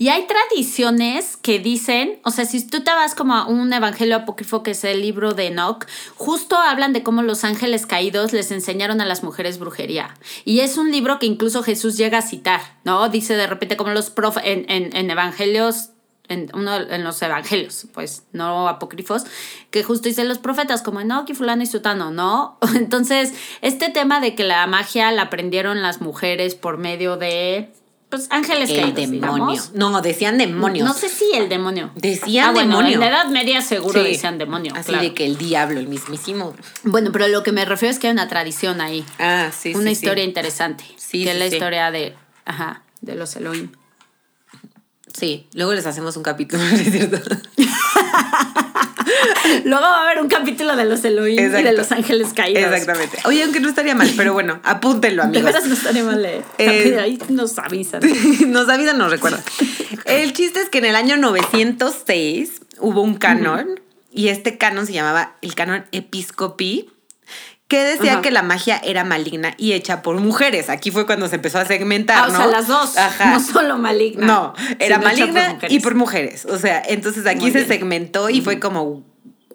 Y hay tradiciones que dicen, o sea, si tú te vas como a un evangelio apócrifo que es el libro de Enoch, justo hablan de cómo los ángeles caídos les enseñaron a las mujeres brujería. Y es un libro que incluso Jesús llega a citar, ¿no? Dice de repente como los prof en, en, evangelios en, uno, en los evangelios, pues no apócrifos, que justo dicen los profetas, como Enoch y fulano y sutano, ¿no? Entonces, este tema de que la magia la aprendieron las mujeres por medio de pues ángeles el demonio. No, decían demonios. No sé si el demonio. Decían ah, bueno, En la Edad Media seguro decían demonio. Así de que el diablo, el mismísimo. Bueno, pero lo que me refiero es que hay una tradición ahí. Ah, sí, Una historia interesante. Sí, que es la historia de, ajá, de los Elohim. Sí, luego les hacemos un capítulo, ¿es cierto? Luego va a haber un capítulo de los Elohim y de los ángeles caídos. Exactamente. Oye, aunque no estaría mal, pero bueno, apúntenlo, amigos. De veras no estaría mal. Eh. eh ahí nos avisan. nos avisan, nos recuerdan. El chiste es que en el año 906 hubo un canon y este canon se llamaba el canon episcopi que decía Ajá. que la magia era maligna y hecha por mujeres. Aquí fue cuando se empezó a segmentar, Ah, o ¿no? sea, las dos. Ajá. No solo maligna. No, era maligna y por mujeres. O sea, entonces aquí Muy se bien. segmentó y fue como,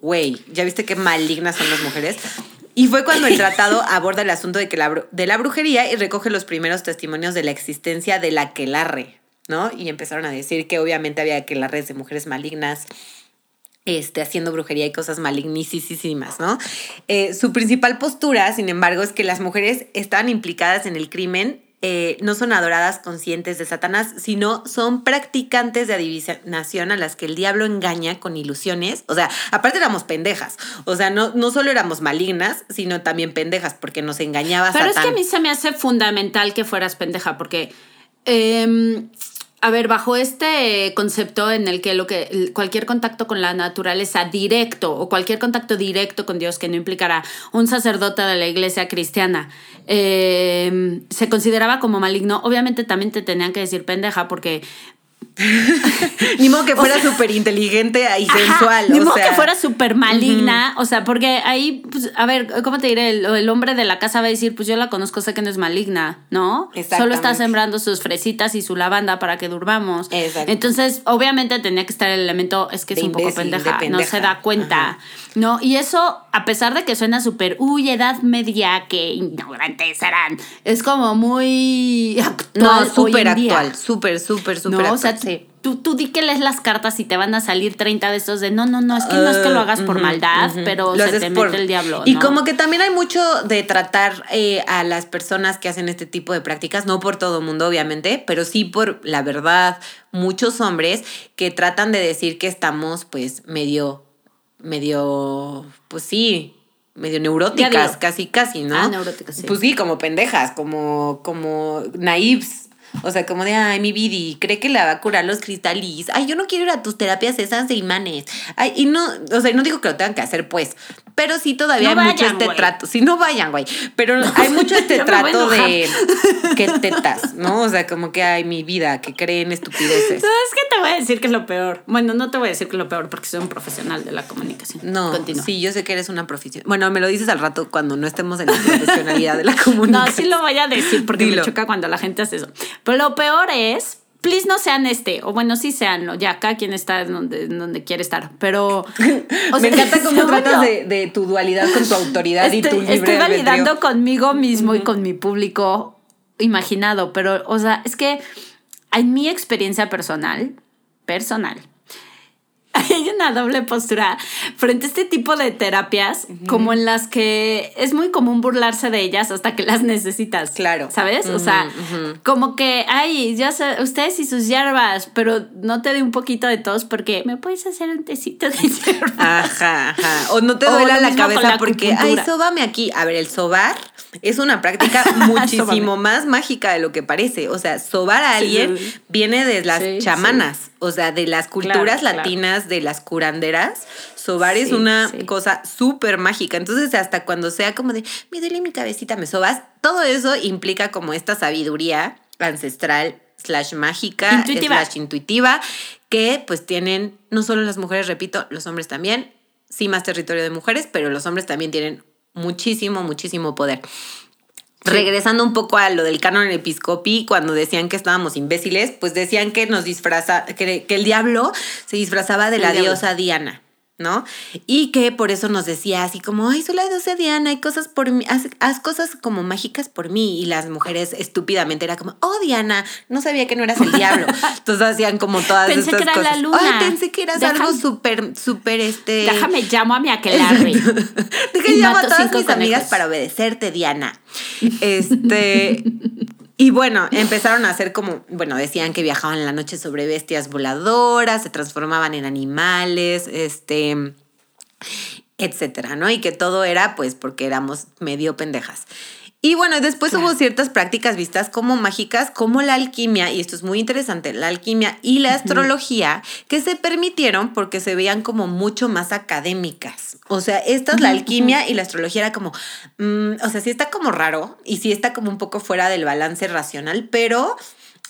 güey, ¿ya viste qué malignas son las mujeres? Y fue cuando el tratado aborda el asunto de, que la, de la brujería y recoge los primeros testimonios de la existencia de la aquelarre, ¿no? Y empezaron a decir que obviamente había aquelarres de mujeres malignas, este, haciendo brujería y cosas malignísimas, ¿no? Eh, su principal postura, sin embargo, es que las mujeres estaban implicadas en el crimen, eh, no son adoradas conscientes de Satanás, sino son practicantes de adivinación a las que el diablo engaña con ilusiones. O sea, aparte éramos pendejas. O sea, no, no solo éramos malignas, sino también pendejas, porque nos engañaba Pero es que a mí se me hace fundamental que fueras pendeja, porque, em, a ver, bajo este concepto en el que lo que cualquier contacto con la naturaleza directo o cualquier contacto directo con Dios que no implicara un sacerdote de la iglesia cristiana em, se consideraba como maligno, obviamente también te tenían que decir pendeja porque Ni modo que fuera súper inteligente y Ajá, sensual. Ni o modo sea, que fuera súper maligna. O sea, porque ahí, pues, a ver, ¿cómo te diré? El, el hombre de la casa va a decir, pues yo la conozco, sé que no es maligna, ¿no? Solo está sembrando sus fresitas y su lavanda para que durmamos. Entonces, obviamente tenía que estar el elemento, es que es un poco imbécil, pendeja, no se da cuenta. ¿No? Y eso, a pesar de que suena súper, uy, edad media, que ignorantes serán, es como muy actual. No, súper actual. Súper, súper, súper No, o actual. Sea, tú, tú di que lees las cartas y te van a salir 30 de estos de no, no, no, es que no es que lo hagas por Ah, maldad, ujú. pero Lo se te por- mete el diablo. Y ¿no? como que también hay mucho de tratar eh, a las personas que hacen este tipo de prácticas, no por todo mundo, obviamente, pero sí por la verdad, muchos hombres que tratan de decir que estamos, pues, medio, medio, pues sí. Medio neuróticas, casi, casi, ¿no? Ah, neuróticas, sí. Pues sí, como pendejas, como, como naives. O sea, como de, ay, mi Vidi, cree que la va a curar los cristalis. Ay, yo no quiero ir a tus terapias esas de imanes. Ay, y no, o sea, no digo que lo tengan que hacer, pues. Pero sí todavía No hay mucho vayan, este güey. trato. Sí, no vayan, güey. Pero hay mucho este trato de que tetas, ¿no? O sea, como que, ay, mi vida, que creen estupideces. No, es que te voy a decir que es lo peor. Bueno, no te voy a decir que es lo peor porque soy un profesional de la comunicación. No, Continúa. sí, yo sé que eres una profesional. Bueno, me lo dices al rato cuando no estemos en la profesionalidad de la No, comunicación. sí lo voy a decir porque Dilo. me choca cuando la gente hace eso. Pero lo peor es, please no sean este, o bueno, sí seanlo, ya, cada quien está donde, donde quiere estar, pero... o Me sea, encanta cómo tratas de, de tu dualidad con tu autoridad y tu Estoy, libre estoy albedrío. validando conmigo mismo y con mi público imaginado, pero, o sea, es que en mi experiencia personal, personal, hay una doble postura frente a este tipo de terapias, como en las que es muy común burlarse de ellas hasta que las necesitas. Claro. ¿Sabes? O sea, como que, ay, ya sé, ustedes y sus hierbas, pero no te dé un poquito de tos porque me puedes hacer un tecito de hierbas. Ajá, ajá. O no te duela la cabeza la porque, ay, sóbame aquí. A ver, el sobar es una práctica muchísimo más mágica de lo que parece. O sea, sobar a alguien sí, viene de las Sí, chamanas, o sea, de las culturas claro. latinas, de las curanderas. Sobar es una sí. cosa súper mágica. Entonces, hasta cuando sea como de, me duele mi cabecita, me sobas, todo eso implica como esta sabiduría ancestral slash mágica, Intuitiva. slash intuitiva, que pues tienen no solo las mujeres, repito, los hombres también, sí más territorio de mujeres, pero los hombres también tienen muchísimo, muchísimo poder. Regresando un poco a lo del canon episcopi, cuando decían que estábamos imbéciles, pues decían que nos disfraza, que, que el diablo se disfrazaba de El la diablo. diosa Diana. ¿No? Y que por eso nos decía así como, ay, soy la diosa Diana, hay cosas por mí, haz, haz cosas como mágicas por mí. Y las mujeres estúpidamente era como, oh, Diana, no sabía que no eras el diablo. Entonces hacían como todas Pensé estas que era la cosas. luna. Ay, pensé que eras algo Déjame- súper, súper, este... Déjame llamo a mi aquelarre. Deja Y llamo a todas mis amigas para obedecerte, Diana. Este. Y bueno, empezaron a hacer como, bueno, decían que viajaban en la noche sobre bestias voladoras, se transformaban en animales, este, etcétera, ¿no? Y que todo era pues porque éramos medio pendejas. Y bueno, después Claro. hubo ciertas prácticas vistas como mágicas, como la alquimia, y esto es muy interesante, la alquimia y la astrología, que se permitieron porque se veían como mucho más académicas. O sea, esta es la alquimia y la astrología era como, mm, o sea, sí está como raro y sí está como un poco fuera del balance racional, pero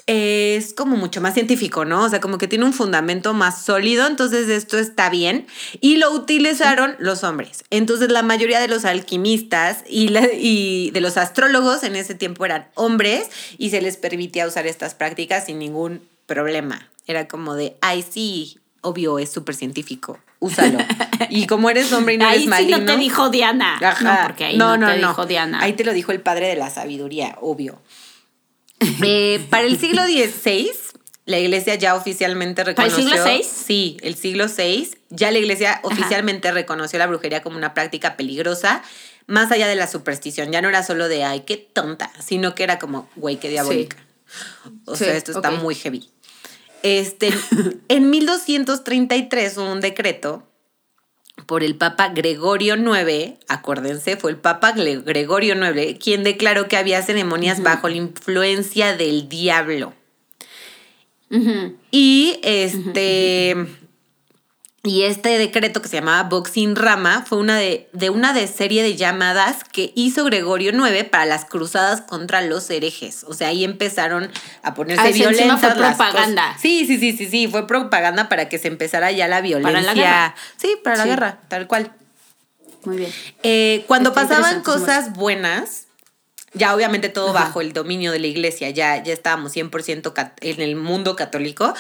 es como mucho más científico, ¿no? O sea, como que tiene un fundamento más sólido, entonces esto está bien. Y lo utilizaron los hombres. Entonces la mayoría de los alquimistas y, y de los astrólogos en ese tiempo eran hombres y se les permitía usar estas prácticas sin ningún problema. Era como de, ay, sí, obvio, es súper científico, úsalo. y como eres hombre y no ahí eres maligno... sí no te dijo Diana. No, porque ahí no, te dijo Diana. Ahí te lo dijo el padre de la sabiduría, obvio. Eh, para el siglo XVI, la iglesia ya oficialmente reconoció. ¿Para el siglo VI? Sí, el siglo VI. Ya la iglesia oficialmente reconoció la brujería como una práctica peligrosa, más allá de la superstición. Ya no era solo de, ay, qué tonta, sino que era como, güey, qué diabólica. O sea, esto está muy heavy. Este, en 1233 hubo un decreto por el Papa Gregorio IX, acuérdense, fue el Papa Gregorio IX quien declaró que había ceremonias bajo la influencia del diablo. Y este. Y este decreto que se llamaba Boxing Rama fue una de, de, una de serie de llamadas que hizo Gregorio IX para las cruzadas contra los herejes. O sea, ahí empezaron a ponerse Ah, encima violentas. fue las propaganda. cosas. Sí, sí, sí, sí, sí. Fue propaganda para que se empezara ya la violencia. la guerra. Sí, para la Sí. guerra, tal cual. Muy bien. Eh, cuando Está pasaban cosas buenas, ya obviamente todo bajo el dominio de la iglesia, ya, ya estábamos 100% cat- en el mundo católico.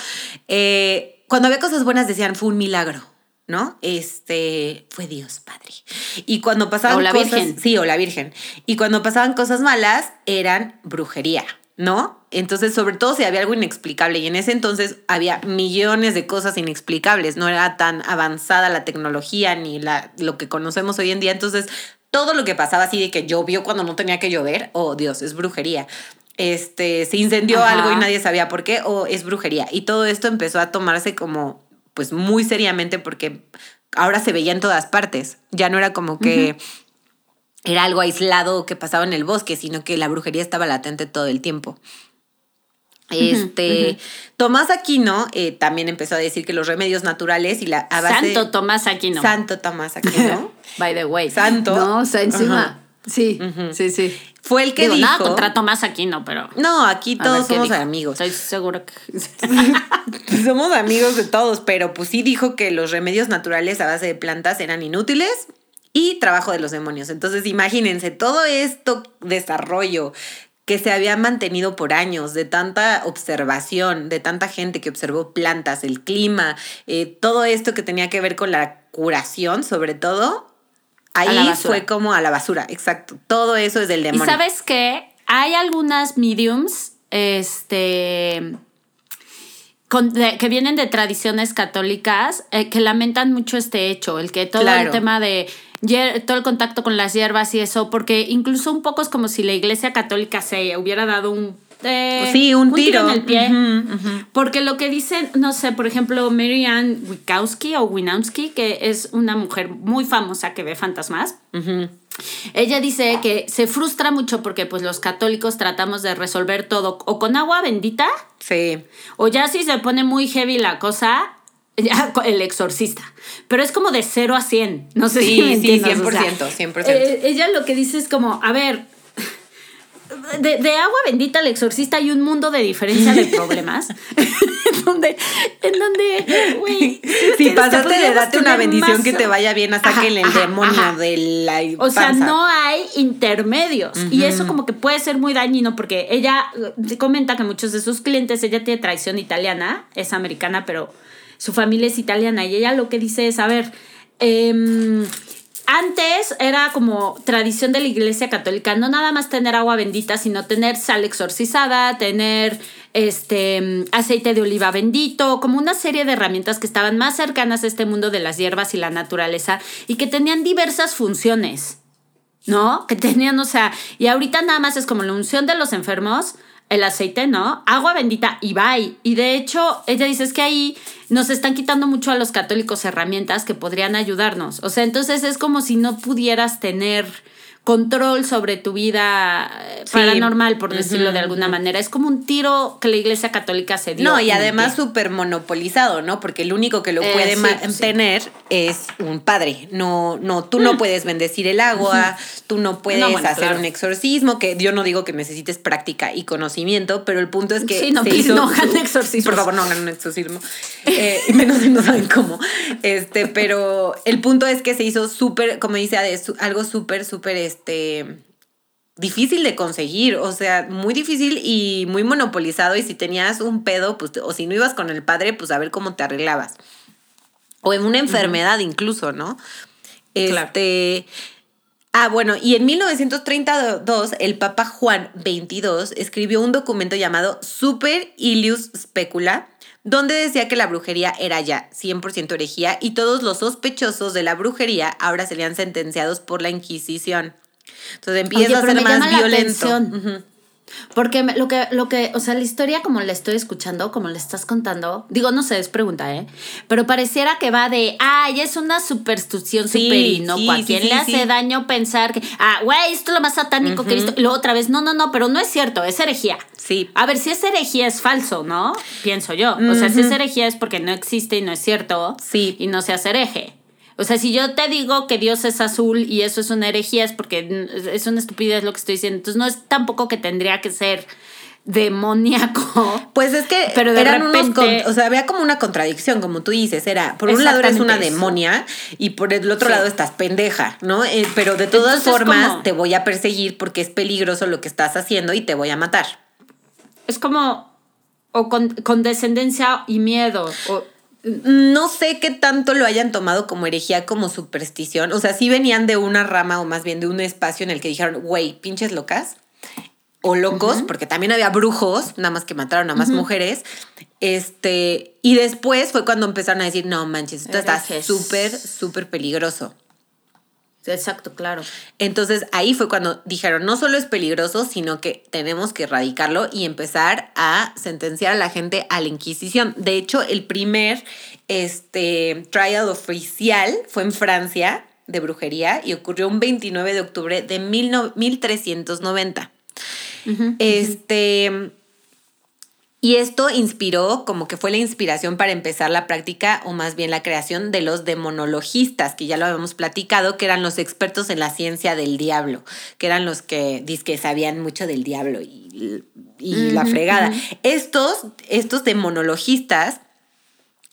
eh, cuando había cosas buenas decían, fue un milagro, ¿no? Este, fue Dios Padre. Y cuando pasaban O la cosas... Virgen. Sí, o la Virgen. Y cuando pasaban cosas malas, eran brujería. ¿No? Entonces, sobre todo si había algo inexplicable. Y en ese entonces había millones de cosas inexplicables. No era tan avanzada la tecnología ni la, lo que conocemos hoy en día. Entonces, todo lo que pasaba así de que llovió cuando no tenía que llover, oh Dios, es brujería. Este, se incendió Ajá. algo y nadie sabía por qué, o es brujería. Y todo esto empezó a tomarse como, pues muy seriamente porque ahora se veía en todas partes. Ya no era como que era algo aislado que pasaba en el bosque, sino que la brujería estaba latente todo el tiempo. Este, Tomás Aquino eh, también empezó a decir que los remedios naturales y la a base- Santo Tomás Aquino. Santo Tomás Aquino By the way. Santo. No, o sea, encima. Sí, sí, sí. fue el que Digo, dijo. nada contra Tomás Aquino, pero. No, aquí todos somos dijo. amigos. Estoy seguro que. Somos amigos de todos, pero pues sí dijo que los remedios naturales a base de plantas eran inútiles y trabajo de los demonios. Entonces imagínense todo esto desarrollo que se había mantenido por años, de tanta observación, de tanta gente que observó plantas, el clima, eh, todo esto que tenía que ver con la curación, sobre todo, ahí fue como a la basura, exacto. Todo eso es del Y demonio. sabes qué? Hay algunas mediums, este. con- de- que vienen de tradiciones católicas eh, que lamentan mucho este hecho, el que todo Claro. el tema de todo el contacto con las hierbas y eso, porque incluso un poco es como si la iglesia católica se hubiera dado un eh, Sí, un tiro. en el pie. Ujú, ujú. Porque lo que dicen, no sé, por ejemplo, Mary Ann Wikowski o Winowski, que es una mujer muy famosa que ve fantasmas. Ella dice que se frustra mucho porque pues los católicos tratamos de resolver todo o con agua bendita Sí. o ya si se pone muy heavy la cosa, el exorcista. Pero es como de 0 a 100. No sé Sí, si me sí, entiendes, o sea, 100%, 100%. eh, ella lo que dice es como, a ver, de, de agua bendita al exorcista hay un mundo de diferencia de problemas. en donde, en donde, güey. Si pasaste de darte una bendición más- que te vaya bien a Ajá, sáquenle el ajá, demonio de la O sea, panza. no hay intermedios. Y eso como que puede ser muy dañino porque ella eh, comenta que muchos de sus clientes, ella tiene tradición italiana, es americana, pero su familia es italiana. Y ella lo que dice es, a ver, em, antes era como tradición de la iglesia católica, no nada más tener agua bendita, sino tener sal exorcizada, tener este aceite de oliva bendito, como una serie de herramientas que estaban más cercanas a este mundo de las hierbas y la naturaleza y que tenían diversas funciones. ¿no? Que tenían, o sea, y ahorita nada más es como la unción de los enfermos, el aceite, ¿no? Agua bendita y bye. Y de hecho, ella dice es que ahí nos están quitando mucho a los católicos herramientas que podrían ayudarnos. O sea, entonces es como si no pudieras tener control sobre tu vida eh, paranormal, por decirlo de alguna manera. Es como un tiro que la Iglesia Católica se dio. No, y además súper monopolizado, ¿no? Porque el único que lo Eh, puede sí, mantener es un padre. No, no, tú no puedes bendecir el agua, tú no puedes Mm. No, bueno, hacer claro. un exorcismo, que yo no digo que necesites práctica y conocimiento, pero el punto es que Sí, no, se hizo- no hagan exorcismos. Por favor, no hagan un exorcismo. Eh, menos si no saben cómo. Este, pero el punto es que se hizo súper, como dice Ade, algo súper, súper, este difícil de conseguir, o sea, muy difícil y muy monopolizado y si tenías un pedo, pues, o si no ibas con el padre, pues a ver cómo te arreglabas. O en una enfermedad incluso, ¿no? Claro. Este... Ah, bueno, y en 1932 el Papa Juan XXII escribió un documento llamado Super Ilius Specula, donde decía que la brujería era ya 100% herejía y todos los sospechosos de la brujería ahora serían sentenciados por la Inquisición. Entonces empieza Oye, a pero ser me más llama la. Porque lo que, lo que, o sea, la historia como la estoy escuchando, como la estás contando, digo, no sé, es pregunta, ¿eh? Pero pareciera que va de, ay, es una superstición Sí, súper inocua. sí, ¿Quién sí, le hace daño pensar que, ah, güey, esto es lo más satánico que he visto? Y luego otra vez, no, no, no, pero no es cierto, es herejía. Sí. A ver, si es herejía es falso, ¿no? Pienso yo. O sea, si es herejía es porque no existe y no es cierto. Sí. Y no se hace hereje. O sea, si yo te digo que Dios es azul y eso es una herejía, es porque es una estupidez lo que estoy diciendo. Entonces no es tampoco que tendría que ser demoníaco. Pues es que Pero de eran unos repente- con- o sea, había como una contradicción, como tú dices, era, por un lado eres una eso. demonia y por el otro Sí. lado estás pendeja, ¿no? Eh, pero de todas Entonces, formas te voy a perseguir porque es peligroso lo que estás haciendo y te voy a matar. Es como. O con, condescendencia y miedo. O, No sé qué tanto lo hayan tomado como herejía, como superstición. O sea, sí venían de una rama o más bien de un espacio en el que dijeron, güey, pinches locas. O locos, porque también había brujos, nada más que mataron a más mujeres. Este, y después fue cuando empezaron a decir, no manches, esto está súper, súper peligroso. Exacto, claro. Entonces ahí fue cuando dijeron, no solo es peligroso, sino que tenemos que erradicarlo y empezar a sentenciar a la gente a la Inquisición. De hecho, el primer este, trial oficial fue en Francia de brujería y ocurrió un 29 de octubre de mil no- 1390. Este... Y esto inspiró, como que fue la inspiración para empezar la práctica o más bien la creación de los demonologistas, que ya lo habíamos platicado, que eran los expertos en la ciencia del diablo, que eran los que que sabían mucho del diablo y, y la fregada. Estos, estos demonologistas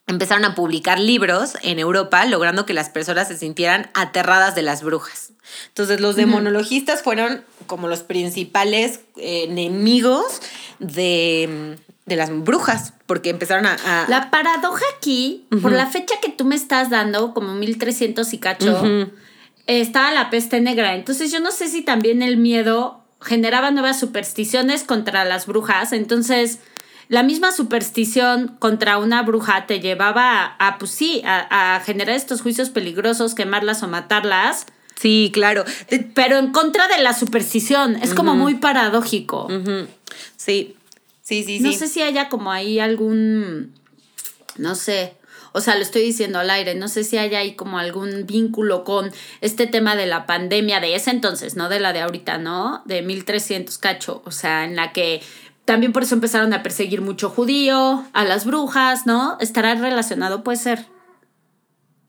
empezaron a publicar libros en Europa, logrando que las personas se sintieran aterradas de las brujas. Entonces los demonologistas fueron como los principales eh, enemigos de, de las brujas, porque empezaron a... a- La paradoja aquí, por la fecha que tú me estás dando, como 1300 y cacho, estaba la peste negra. Entonces yo no sé si también el miedo generaba nuevas supersticiones contra las brujas. Entonces la misma superstición contra una bruja te llevaba a, a, pues sí, a, a generar estos juicios peligrosos, quemarlas o matarlas. Sí, claro. Pero en contra de la superstición. Es como muy paradójico. Sí, sí, sí, No sí. sé si haya como ahí algún, no sé, o sea, lo estoy diciendo al aire, no sé si haya ahí como algún vínculo con este tema de la pandemia de ese entonces, no de la de ahorita, ¿no? De 1300 cacho, o sea, en la que también por eso empezaron a perseguir mucho judío, a las brujas, ¿no? ¿Estará relacionado? Puede ser.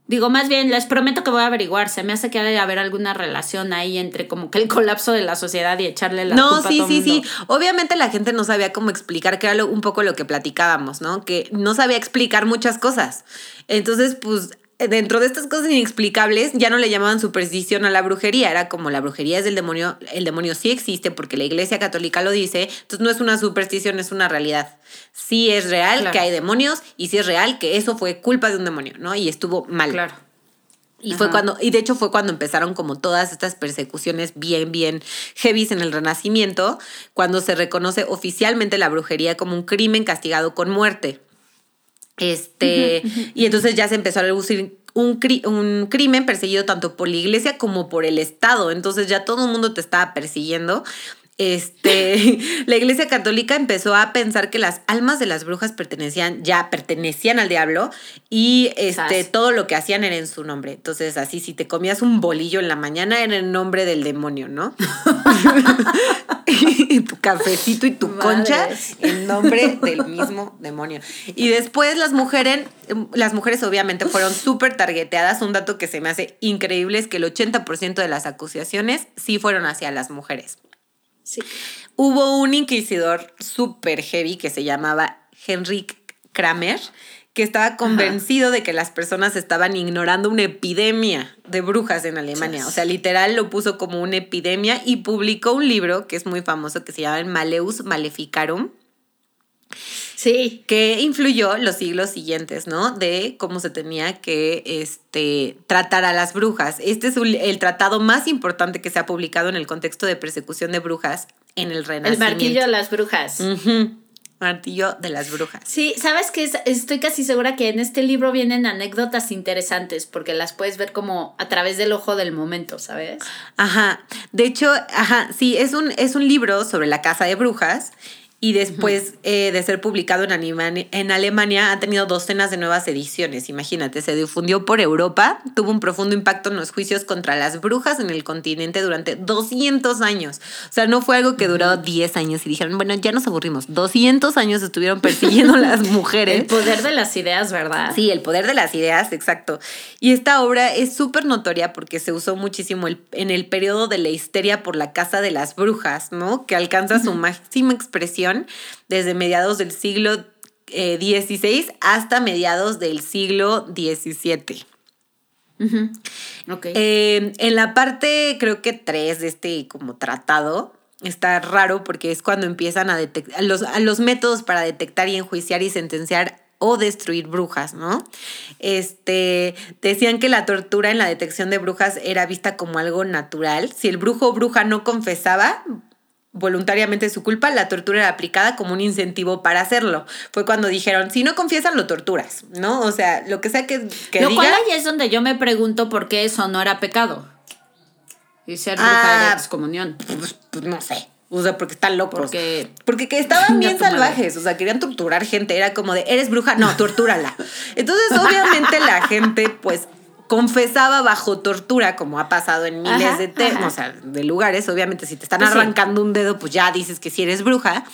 Digo, más bien, les prometo que voy a averiguar. Se me hace que ha de haber alguna relación ahí entre como que el colapso de la sociedad y echarle la No, culpa a sí, todo sí, mundo. sí. Obviamente la gente no sabía cómo explicar, que era lo- un poco lo que platicábamos, ¿no? Que no sabía explicar muchas cosas. Entonces, pues, dentro de estas cosas inexplicables, ya no le llamaban superstición a la brujería. Era como la brujería es del demonio, el demonio sí existe porque la iglesia católica lo dice. Entonces, no es una superstición, es una realidad. Sí es real Claro. que hay demonios y sí es real que eso fue culpa de un demonio, ¿no? Y estuvo mal. Claro. Y fue cuando, y de hecho fue cuando empezaron como todas estas persecuciones bien, bien heavies en el Renacimiento, cuando se reconoce oficialmente la brujería como un crimen castigado con muerte. Este, y entonces ya se empezó a reducir un, cri- un crimen perseguido tanto por la iglesia como por el Estado. Entonces ya todo el mundo te estaba persiguiendo. Este, la Iglesia Católica empezó a pensar que las almas de las brujas pertenecían, ya pertenecían al diablo y este, todo lo que hacían era en su nombre. Entonces, así, si te comías un bolillo en la mañana, era en nombre del demonio, ¿no? y tu cafecito y tu concha en nombre del mismo demonio. Y después las mujeres, las mujeres obviamente fueron súper targeteadas. Un dato que se me hace increíble es que el 80% de las acusaciones sí fueron hacia las mujeres. Hubo un inquisidor súper heavy que se llamaba Henrik Kramer, que estaba convencido de que las personas estaban ignorando una epidemia de brujas en Alemania. O sea, literal lo puso como una epidemia y publicó un libro que es muy famoso que se llama Maleus Maleficarum. Sí. Que influyó los siglos siguientes, ¿no? De cómo se tenía que este, tratar a las brujas. Este es el tratado más importante que se ha publicado en el contexto de persecución de brujas en el Renacimiento. El martillo de las brujas. Martillo de las brujas. Sí, sabes que estoy casi segura que en este libro vienen anécdotas interesantes porque las puedes ver como a través del ojo del momento, ¿sabes? Ajá. De hecho, ajá, sí, es un, es un libro sobre la casa de brujas y después eh, de ser publicado en, Alemania, en Alemania ha tenido docenas de nuevas ediciones. Imagínate, se difundió por Europa, tuvo un profundo impacto en los juicios contra las brujas en el continente durante 200 años. O sea, no fue algo que duró 10 años y dijeron, bueno, ya nos aburrimos. 200 años estuvieron persiguiendo a las mujeres. El poder de las ideas, ¿verdad? Sí, el poder de las ideas, exacto. Y esta obra es súper notoria porque se usó muchísimo en el periodo de la histeria por la casa de las brujas, ¿no? Que alcanza su máxima expresión desde mediados del siglo XVI eh, hasta mediados del siglo XVII. Eh, en la parte, creo que tres de este como tratado, está raro porque es cuando empiezan a detectar los, los métodos para detectar y enjuiciar y sentenciar o destruir brujas, ¿no? Este, decían que la tortura en la detección de brujas era vista como algo natural. Si el brujo o bruja no confesaba, voluntariamente su culpa, la tortura era aplicada como un incentivo para hacerlo. Fue cuando dijeron, si no confiesan, lo torturas, ¿no? O sea, lo que sea que, que Lo cual ahí es donde yo me pregunto por qué eso no era pecado. Y ser bruja ah, excomunión. Pues, pues, no sé. O sea, porque están locos. Porque, porque que estaban bien salvajes. O sea, querían torturar gente. Era como de, ¿eres bruja? No, tortúrala. Entonces, obviamente, la gente, pues, confesaba bajo tortura, como ha pasado en miles de, o sea, de lugares. Obviamente, si te están pues arrancando un dedo, pues ya dices que si eres bruja.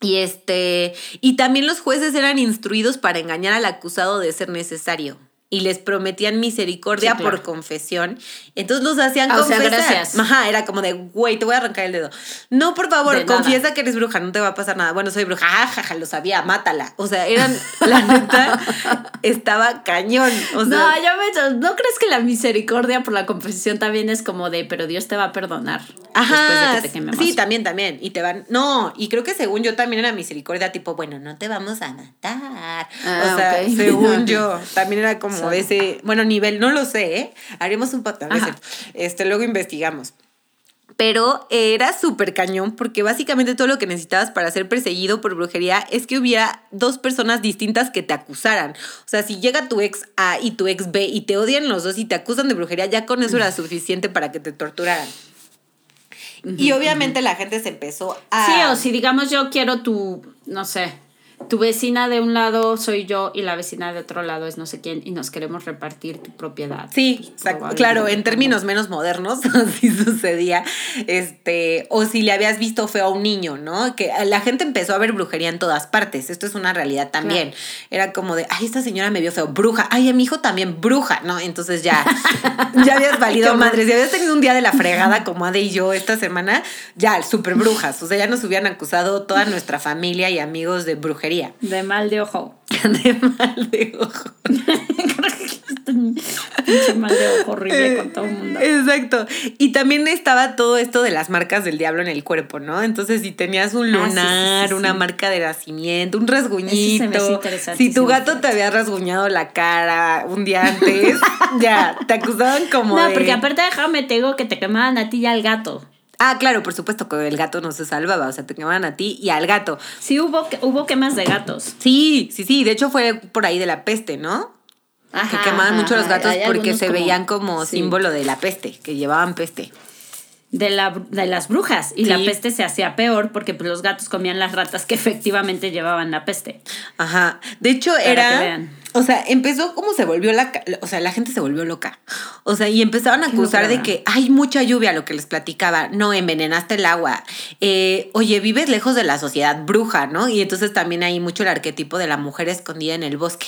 Y este, y también los jueces eran instruidos para engañar al acusado de ser necesario y les prometían misericordia por confesión. Entonces los hacían ah, confesar. gracias. Ajá, era como de, güey, te voy a arrancar el dedo. No, por favor, confiesa que eres bruja, no te va a pasar nada. Bueno, soy bruja, jajaja, lo sabía, mátala. O sea, eran, la neta, estaba cañón. no, yo me, ¿no crees que la misericordia por la confesión también es como de, pero Dios te va a perdonar? Ajá. Después de que te Sí, también, también. Y te van, no, y creo que según yo también era misericordia, tipo, bueno, no te vamos a matar. Ah, o sea, según yo, también era como ese, bueno, nivel, no lo sé, ¿eh? Haremos un patrón. Este, luego investigamos. Pero era súper cañón porque básicamente todo lo que necesitabas para ser perseguido por brujería es que hubiera dos personas distintas que te acusaran. O sea, si llega tu ex A y tu ex B y te odian los dos y te acusan de brujería, ya con eso era suficiente para que te torturaran. y obviamente la gente se empezó a... Sí, o si digamos yo quiero tu, no sé, tu vecina de un lado soy yo y la vecina de otro lado es no sé quién y nos queremos repartir tu propiedad. Sí, pues, claro, en términos menos modernos así sucedía. Este, o si le habías visto feo a un niño, ¿no? Que la gente empezó a ver brujería en todas partes. Esto es una realidad también. Era como de, ay, esta señora me vio feo, bruja. Ay, a mi hijo también, bruja, ¿no? Entonces ya, ya habías valido madres. Si habías tenido un día de la fregada como Ade y yo esta semana, ya, súper brujas. O sea, ya nos hubieran acusado toda nuestra familia y amigos de brujería de mal de ojo. de mal de ojo. mal de ojo horrible con todo el mundo. Exacto. Y también estaba todo esto de las marcas del diablo en el cuerpo, ¿no? Entonces, si tenías un ah, lunar, una marca de nacimiento, un rasguñito, si tu gato te había rasguñado la cara un día antes, ya, te acusaban como. No, porque aparte déjame, te digo que te quemaban a ti y al gato. Ah, claro, por supuesto que el gato no se salvaba, o sea, te quemaban a ti y al gato. Sí, hubo, hubo quemas de gatos. Sí, sí, sí, de hecho fue por ahí de la peste, ¿no? Ajá, que quemaban mucho los gatos porque se veían como símbolo de la peste, que llevaban peste. de, la, de las brujas y la peste se hacía peor porque pues, los gatos comían las ratas que efectivamente llevaban la peste. Ajá. De hecho, que era. vean. O sea, empezó como se volvió la. O sea, la gente se volvió loca. O sea, y empezaron a acusar de que hay mucha lluvia, lo que les platicaba. No, envenenaste el agua. Eh, oye, vives lejos de la sociedad bruja, ¿no? Y entonces también hay mucho el arquetipo de la mujer escondida en el bosque.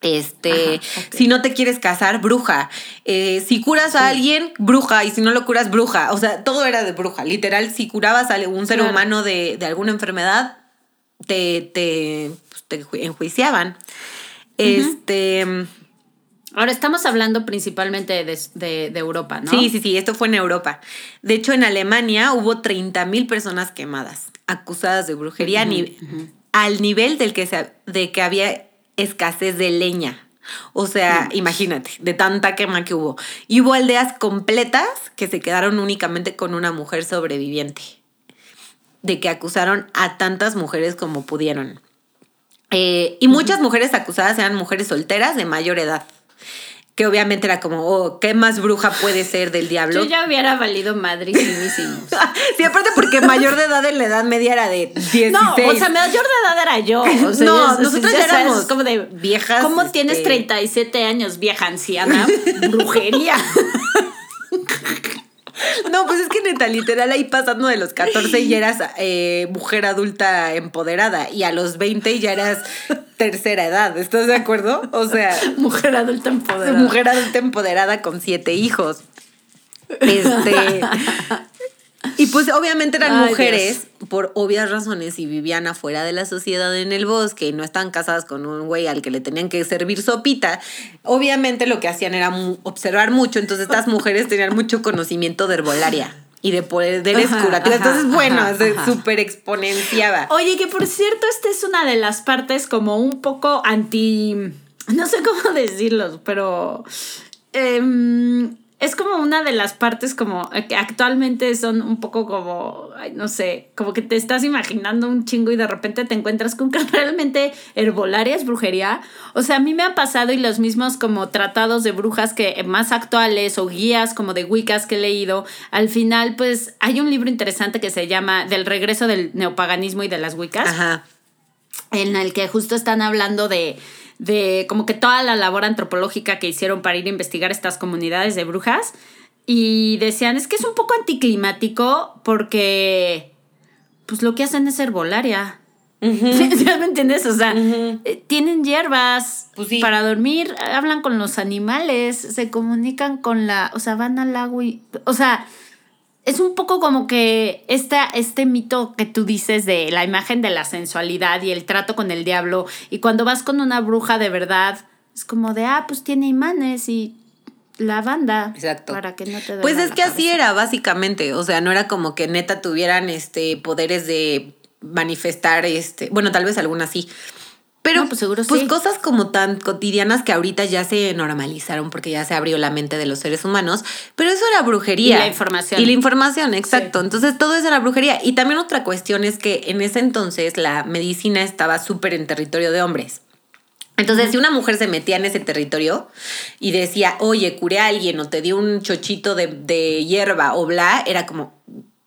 Este, Ajá, si no te quieres casar, bruja. Eh, si curas a alguien, bruja. Y si no lo curas, bruja. O sea, todo era de bruja. Literal, si curabas a un ser Claro. humano de, de alguna enfermedad, te, te, pues, te Este. Ahora estamos hablando principalmente de, de- de Europa, ¿no? Sí, sí, sí, esto fue en Europa. De hecho, en Alemania hubo 30 mil personas quemadas, acusadas de brujería al nivel del que se, de que había escasez de leña. O sea, imagínate, de tanta quema que hubo. Y hubo aldeas completas que se quedaron únicamente con una mujer sobreviviente. De que acusaron a tantas mujeres como pudieron. Eh, y muchas mujeres acusadas eran mujeres solteras de mayor edad. Que obviamente era como, oh, ¿qué más bruja puede ser del diablo? Yo ya hubiera valido madrísimos. Sí, aparte porque mayor de edad en la edad media era de 16. No, o sea, mayor de edad era yo. O sea, No, nosotros sabes, éramos como de viejas, ¿Cómo este- tienes 37 años, vieja anciana? Brujería. No, pues es que neta, literal ahí pasando de los 14 ya eras eh, mujer adulta empoderada y a los 20 ya eras tercera edad, ¿estás de acuerdo? O sea, Mujer adulta empoderada. mujer adulta empoderada con siete hijos. Este. Y pues obviamente eran Ay, mujeres por obvias razones y vivían afuera de la sociedad en el bosque y no estaban casadas con un güey al que le tenían que servir sopita. Obviamente lo que hacían era observar mucho, entonces estas mujeres tenían mucho conocimiento de herbolaria y de poderes Ajá, curativos. ajá, Entonces, bueno, súper exponenciaba. Oye, que por cierto, esta es una de las partes como un poco anti. No sé cómo decirlo, pero. em, es como una de las partes como eh, que actualmente son un poco como, ay, no sé, como que te estás imaginando un chingo y de repente te encuentras con que realmente herbolaria es brujería. O sea, a mí me ha pasado y los mismos como tratados de brujas que más actuales o guías como de Wiccas que he leído, al final pues hay un libro interesante que se llama Del regreso del neopaganismo y de las Wiccas Ajá. en el que justo están hablando de, de como que toda la labor antropológica que hicieron para ir a investigar estas comunidades de brujas. Y decían, es que es un poco anticlimático porque pues lo que hacen es herbolaria. ¿Ya me entiendes? O sea, eh, tienen hierbas Pues sí. para dormir, hablan con los animales, se comunican con la, o sea, van al agua y, o sea, es un poco como que esta, este mito que tú dices de la imagen de la sensualidad y el trato con el diablo, y cuando vas con una bruja de verdad, es como de, ah, pues tiene imanes y la banda. Exacto. Para que no te Pues es que así era, básicamente. O sea, no era como que neta tuvieran este poderes de manifestar, este, bueno, tal vez algunas sí. Pero No, pues seguro pues sí. cosas como tan cotidianas que ahorita ya se normalizaron porque ya se abrió la mente de los seres humanos, pero eso era brujería. Y la información. Y la información, exacto. Sí. Entonces todo eso era brujería. Y también otra cuestión es que en ese entonces la medicina estaba súper en territorio de hombres. Entonces, si una mujer se metía en ese territorio y decía, oye, curé a alguien o te dio un chochito de, de hierba o bla, era como,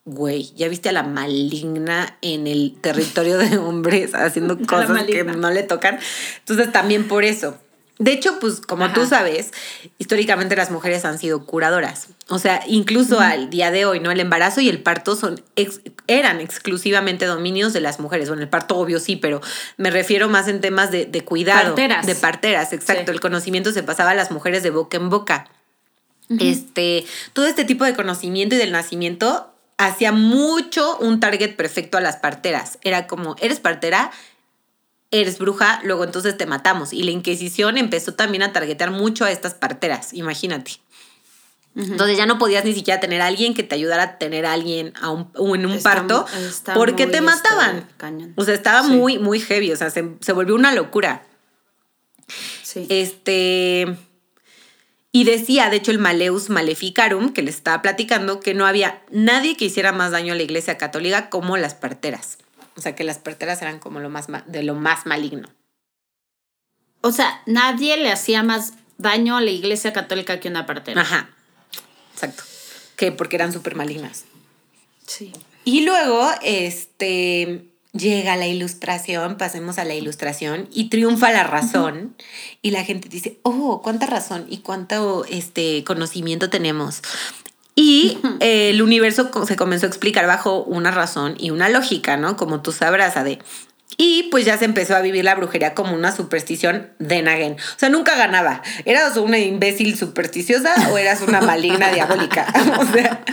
güey, ya viste a la maligna en el territorio de hombres haciendo cosas que no le tocan. Entonces, también por eso. De hecho, pues como tú sabes, históricamente las mujeres han sido curadoras. O sea, incluso al día de hoy, ¿no? El embarazo y el parto son ex- eran exclusivamente dominios de las mujeres. Bueno, el parto obvio sí, pero me refiero más en temas de, de cuidado. Parteras. De parteras, exacto. Sí. El conocimiento se pasaba a las mujeres de boca en boca. Este, todo este tipo de conocimiento y del nacimiento hacía mucho un target perfecto a las parteras. Era como, eres partera, eres bruja, luego entonces te matamos. Y la Inquisición empezó también a targetear mucho a estas parteras, imagínate. Entonces ya no podías ni siquiera tener a alguien que te ayudara a tener a alguien a un, en un Está parto está porque te este, mataban. cañón. O sea, estaba Sí. muy, muy heavy, o sea, se, se volvió una locura. Sí. Este. Y decía, de hecho, el Maleus Maleficarum, que les estaba platicando, que no había nadie que hiciera más daño a la iglesia católica como las parteras. O sea, que las parteras eran como lo más de lo más maligno. O sea, nadie le hacía más daño a la iglesia católica que una partera. Ajá. Exacto. que porque eran súper malignas. Sí. Y luego, este, llega la ilustración, pasemos a la ilustración y triunfa la razón y la gente dice, oh, cuánta razón y cuánto este, conocimiento tenemos. Y eh, el universo se comenzó a explicar bajo una razón y una lógica, ¿no? Como tú sabrás, Ade. Y pues ya se empezó a vivir la brujería como una superstición de again. O sea, nunca ganaba. ¿Eras una imbécil supersticiosa o eras una maligna diabólica? o sea,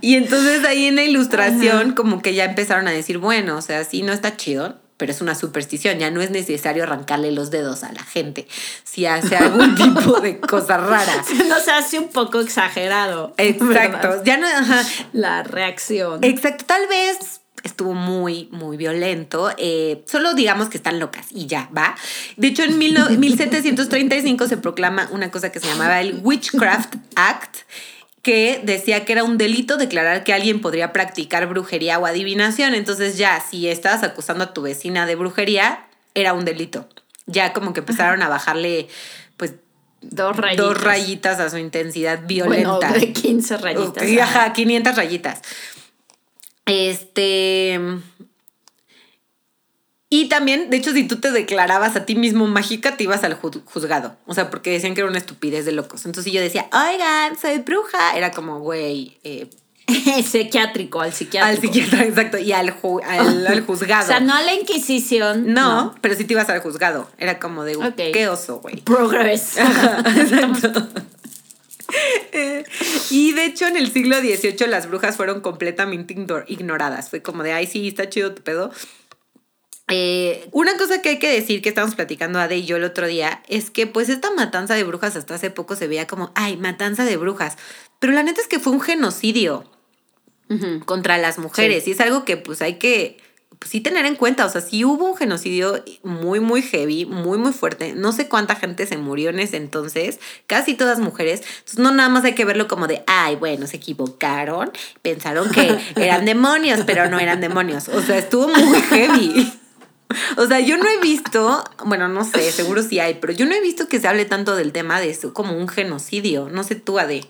y entonces ahí en la ilustración como que ya empezaron a decir, bueno, o sea, sí, no está chido, pero es una superstición. Ya no es necesario arrancarle los dedos a la gente si hace algún tipo de cosa rara. No se hace un poco exagerado. Exacto. ¿verdad? Ya no, ajá. La reacción. Exacto, tal vez estuvo muy, muy violento. eh, solo digamos que están locas y ya, ¿va? De hecho, en mil no- 1735 se proclama una cosa que se llamaba el Witchcraft Act, que decía que era un delito declarar que alguien podría practicar brujería o adivinación. Entonces ya, si estabas acusando a tu vecina de brujería, era un delito. Ya como que empezaron a bajarle, pues, Dos rayitas. dos rayitas a su intensidad Bueno, violenta. de 15 rayitas. Ajá, 500 rayitas. Este. Y también, de hecho, si tú te declarabas a ti mismo mágica, te ibas al ju- juzgado. O sea, porque decían que era una estupidez de locos. Entonces yo decía, oigan, soy bruja. Era como, güey, eh, Psiquiátrico, al psiquiátrico. al psiquiatra, exacto, y al, ju- al, al juzgado. O sea, no a la Inquisición. no, pero sí te ibas al juzgado. Era como de, qué oso, güey. Progress. Exacto. Eh, y de hecho en el siglo XVIII las brujas fueron completamente igno- ignoradas. Fue como de, ay, sí, está chido tu pedo. Eh, una cosa que hay que decir que estamos platicando Ade y yo el otro día es que pues esta matanza de brujas hasta hace poco se veía como, ay, matanza de brujas. Pero la neta es que fue un genocidio contra las mujeres. Y es algo que pues hay que sí tener en cuenta. O sea, sí hubo un genocidio muy, muy heavy, muy, muy fuerte. No sé cuánta gente se murió en ese entonces. Casi todas mujeres. Entonces no nada más hay que verlo como de, ay, bueno, se equivocaron. Pensaron que eran demonios, pero no eran demonios. O sea, estuvo muy heavy. O sea, yo no he visto, bueno, no sé, seguro sí hay, pero yo no he visto que se hable tanto del tema de eso como un genocidio. No sé tú, Ade.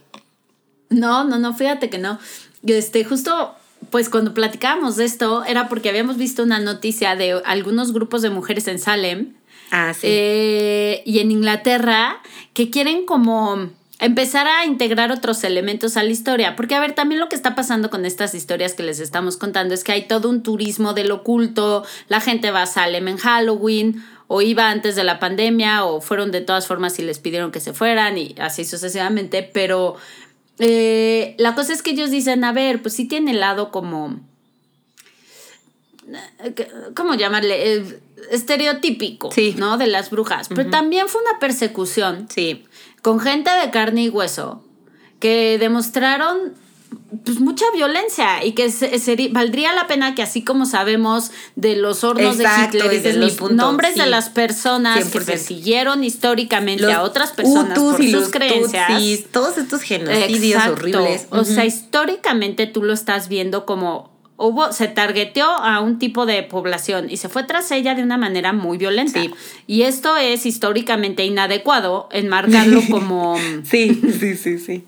No, no, no, fíjate que no. Este, justo, pues cuando platicábamos de esto, era porque habíamos visto una noticia de algunos grupos de mujeres en Salem Ah, sí. eh, y en Inglaterra que quieren como empezar a integrar otros elementos a la historia. Porque, a ver, también lo que está pasando con estas historias que les estamos contando es que hay todo un turismo del oculto, la gente va a Salem en Halloween, o iba antes de la pandemia, o fueron de todas formas y les pidieron que se fueran, y así sucesivamente, pero eh, la cosa es que ellos dicen, a ver, pues sí tiene el lado como... ¿Cómo llamarle? Eh, estereotípico, Sí. ¿no? De las brujas. Pero también fue una persecución sí. con gente de carne y hueso que demostraron pues, mucha violencia y que se- valdría la pena que así como sabemos de los hornos Exacto, de Hitler y de los punto, nombres de las personas que 100%. persiguieron históricamente Los a otras personas por y sus creencias. tutsis, todos estos genocidios Exacto. horribles. O sea, históricamente tú lo estás viendo como hubo, se targeteó a un tipo de población y se fue tras ella de una manera muy violenta. Sí. Y esto es históricamente inadecuado enmarcarlo como. Sí, sí, sí, sí.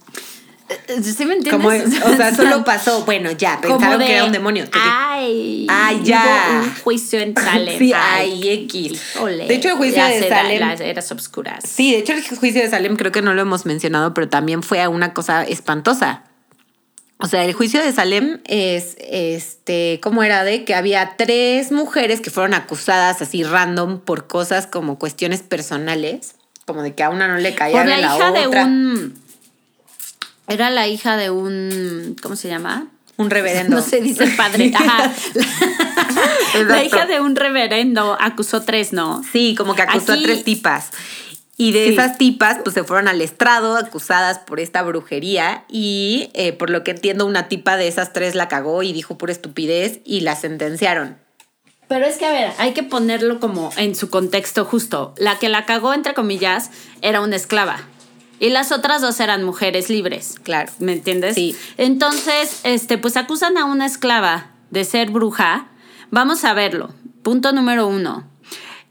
¿Sí me entiendes? Como, o sea, solo pasó, bueno, ya, pensaron de, que era un demonio. Ay, Ay, ya. Hubo un juicio en Salem. Sí, ay, X. híjole, De hecho, el juicio las de era- Salem- Las eras obscuras. Sí, de hecho el juicio de Salem creo que no lo hemos mencionado, pero también fue una cosa espantosa. O sea, el juicio de Salem es, este, ¿cómo era de? Que había tres mujeres que fueron acusadas así random por cosas como cuestiones personales, como de que a una no le caía Por la de la hija otra. de un. Era la hija de un. ¿Cómo se llama? Un reverendo. No se dice padre. Ajá. La hija de un reverendo acusó tres, ¿no? Sí, como que acusó Aquí- a tres tipas. Y de Sí. esas tipas, pues se fueron al estrado acusadas por esta brujería. Y eh, por lo que entiendo, una tipa de esas tres la cagó y dijo pura estupidez y la sentenciaron. Pero es que, a ver, hay que ponerlo como en su contexto justo. La que la cagó, entre comillas, era una esclava. Y las otras dos eran mujeres libres. Claro. ¿Me entiendes? Sí. Entonces, este, pues acusan a una esclava de ser bruja. Vamos a verlo. Punto número uno.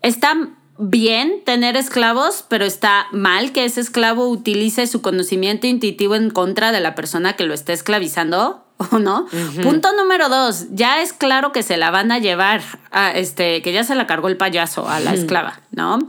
Está bien tener esclavos, pero está mal que ese esclavo utilice su conocimiento intuitivo en contra de la persona que lo está esclavizando. ¿O no? Punto número dos, ya es claro que se la van a llevar, a este, que ya se la cargó el payaso a la esclava, ¿no?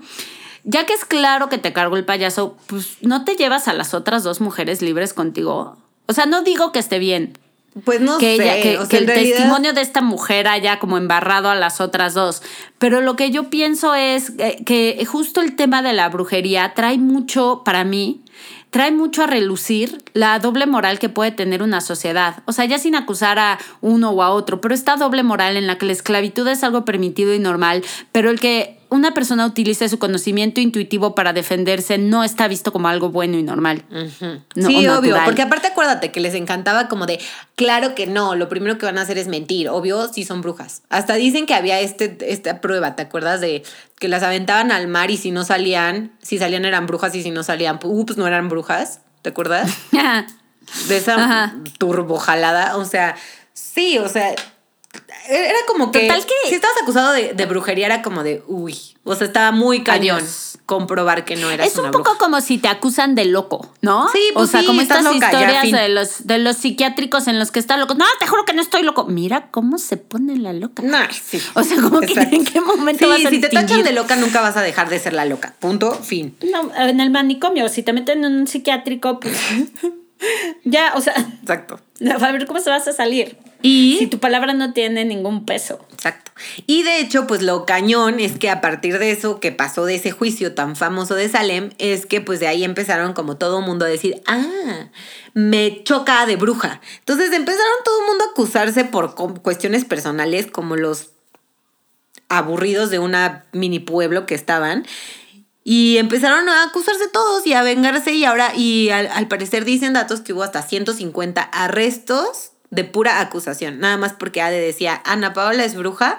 Ya que es claro que te cargó el payaso, pues no te llevas a las otras dos mujeres libres contigo. O sea, no digo que esté bien, Pues no que, sé. ella- que, o sea, que en el realidad- testimonio de esta mujer haya como embarrado a las otras dos. Pero lo que yo pienso es eh, que justo el tema de la brujería trae mucho, para mí, trae mucho a relucir la doble moral que puede tener una sociedad. O sea, ya sin acusar a uno o a otro, pero esta doble moral en la que la esclavitud es algo permitido y normal, pero el que una persona utilice su conocimiento intuitivo para defenderse no está visto como algo bueno y normal. No, sí, obvio, natural. porque aparte acuérdate que les encantaba como de, claro que no, lo primero que van a hacer es mentir, obvio, sí son brujas. Hasta dicen que había este, esta prueba, ¿te acuerdas de que las aventaban al mar y si no salían, si salían eran brujas y si no salían, ups, no eran brujas, ¿te acuerdas? De esa Ajá. turbojalada, o sea, sí, o sea, era como que, Total que- si estabas acusado de, de brujería era como de, uy, o sea, estaba muy cañón Adiós. comprobar que no eras Es un una poco bruja. como si te acusan de loco, ¿no? Sí, pues O sea, sí, como estas loca, historias de los, de los psiquiátricos en los que está loco. No, te juro que no estoy loco. Mira cómo se pone la loca. No, sí. O sea, como que en qué momento Sí, vas a si te tachan de loca, nunca vas a dejar de ser la loca. Punto, fin. No, en el manicomio, si te meten en un psiquiátrico, pues ya, o sea, Exacto. a ver cómo se vas a salir. Y Si tu palabra no tiene ningún peso. Exacto. Y de hecho, pues lo cañón es que a partir de eso que pasó de ese juicio tan famoso de Salem, es que pues de ahí empezaron como todo mundo a decir, ah, me choca de bruja. Entonces empezaron todo el mundo a acusarse por cuestiones personales, como los aburridos de una mini pueblo que estaban. Y empezaron a acusarse todos y a vengarse y ahora, y al, al parecer dicen datos que hubo hasta 150 arrestos de pura acusación. Nada más porque Ade decía, Ana Paola es bruja,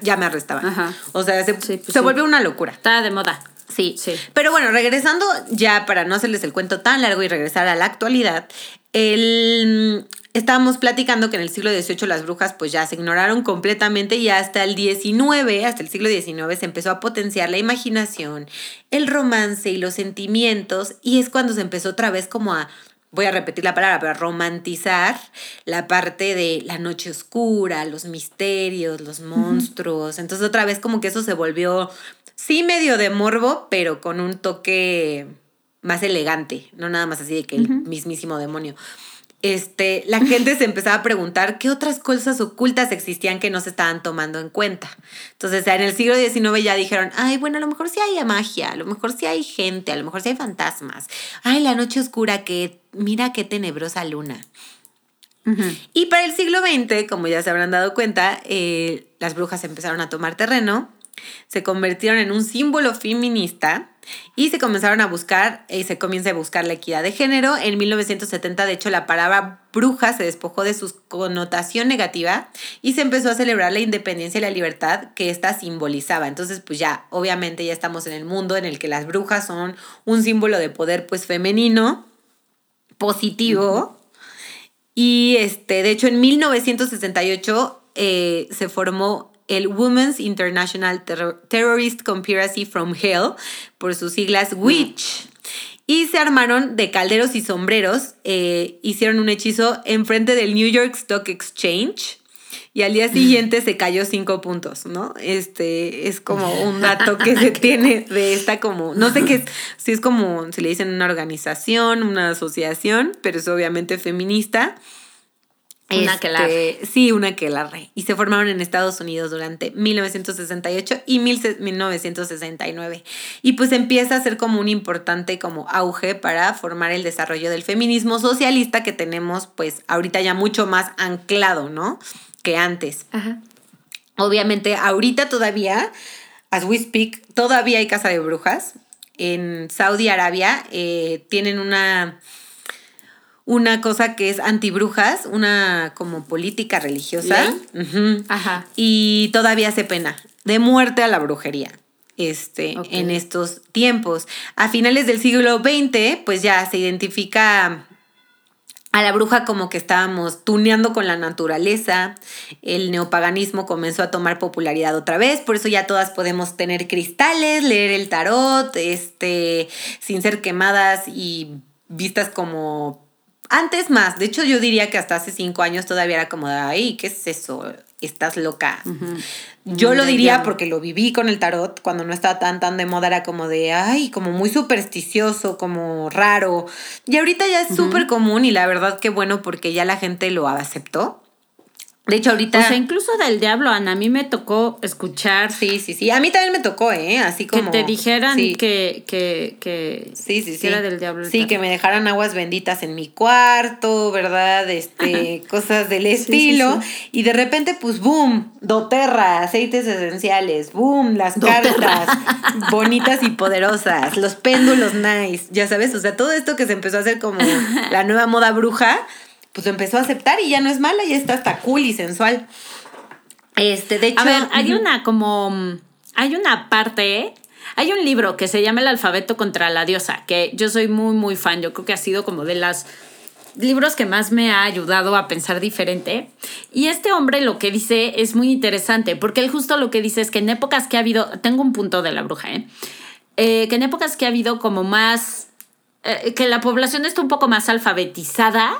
ya me arrestaban. Ajá. O sea, se, Sí, pues se sí. volvió una locura. Está de moda. Sí. Sí. Pero bueno, regresando ya para no hacerles el cuento tan largo y regresar a la actualidad, el, estábamos platicando que en el siglo XVIII las brujas pues ya se ignoraron completamente y hasta el XIX, hasta el siglo XIX se empezó a potenciar la imaginación, el romance y los sentimientos y es cuando se empezó otra vez como a voy a repetir la palabra, pero a romantizar la parte de la noche oscura, los misterios, los monstruos. Entonces otra vez como que eso se volvió, sí medio de morbo, pero con un toque más elegante, no nada más así de que el mismísimo demonio. Este, la gente se empezaba a preguntar qué otras cosas ocultas existían que no se estaban tomando en cuenta. Entonces, en el siglo XIX ya dijeron, ay, bueno, a lo mejor sí hay magia, a lo mejor sí hay gente, a lo mejor sí hay fantasmas. Ay, la noche oscura, que mira qué tenebrosa luna. Y para el siglo XX, como ya se habrán dado cuenta, eh, las brujas empezaron a tomar terreno, se convirtieron en un símbolo feminista y se comenzaron a buscar, eh, se comienza a buscar la equidad de género. En 1970, de hecho, la palabra bruja se despojó de su connotación negativa y se empezó a celebrar la independencia y la libertad que ésta simbolizaba. Entonces, pues ya, obviamente ya estamos en el mundo en el que las brujas son un símbolo de poder, pues femenino, positivo. Y este, de hecho, en 1968 eh, se formó el Women's International Terror- Terrorist Conspiracy from Hell, por sus siglas WITCH. Y se armaron de calderos y sombreros, eh, hicieron un hechizo enfrente del New York Stock Exchange. Y al día siguiente se cayó cinco puntos, ¿no? Este es como un dato que se tiene de esta como, no sé qué es, si es como, si le dicen una organización, una asociación, pero es obviamente feminista. Una Este, aquelarre. Sí, una aquelarre. Y se formaron en Estados Unidos durante 1968 y 1969. Y pues empieza a ser como un importante como auge para formar el desarrollo del feminismo socialista que tenemos pues ahorita ya mucho más anclado, ¿no? Que antes. Ajá. Obviamente, ahorita todavía, as we speak, todavía hay casa de brujas. En Saudi Arabia eh, tienen una, una cosa que es antibrujas, una como política religiosa. Ajá. Y todavía se pena de muerte a la brujería. Este, en estos tiempos. A finales del siglo XX, pues ya se identifica a la bruja como que estábamos tuneando con la naturaleza, el neopaganismo comenzó a tomar popularidad otra vez, por eso ya todas podemos tener cristales, leer el tarot, este, sin ser quemadas y vistas como antes más. De hecho, yo diría que hasta hace cinco años todavía era como, ay, ¿qué es eso? Estás loca. Yo lo diría porque lo viví con el tarot cuando no estaba tan tan de moda, era como de, ay, como muy supersticioso, como raro. Y ahorita ya es súper común y la verdad que bueno porque ya la gente lo aceptó. De hecho, ahorita. O sea, incluso del diablo, Ana, a mí me tocó escuchar. Sí, sí, sí. A mí también me tocó, ¿eh? Así como. Que te dijeran que, que, que. Sí, sí, sí. era del diablo. Sí, que me dejaran aguas benditas en mi cuarto, ¿verdad? Este, cosas del estilo. y de repente, pues, boom, doterra, aceites esenciales, boom, las cartas bonitas y poderosas, los péndulos nice, ya sabes, o sea, todo esto que se empezó a hacer como la nueva moda bruja pues empezó a aceptar y ya no es mala, ya está hasta cool y sensual. Este, de hecho. A ver, hay una como. Hay una parte. Hay un libro que se llama El alfabeto contra la diosa, que yo soy muy, muy fan. Yo creo que ha sido como de las libros que más me ha ayudado a pensar diferente. Y este hombre lo que dice es muy interesante, porque él justo lo que dice es que en épocas que ha habido, tengo un punto de la bruja, ¿eh? eh que en épocas que ha habido como más, eh, que la población está un poco más alfabetizada,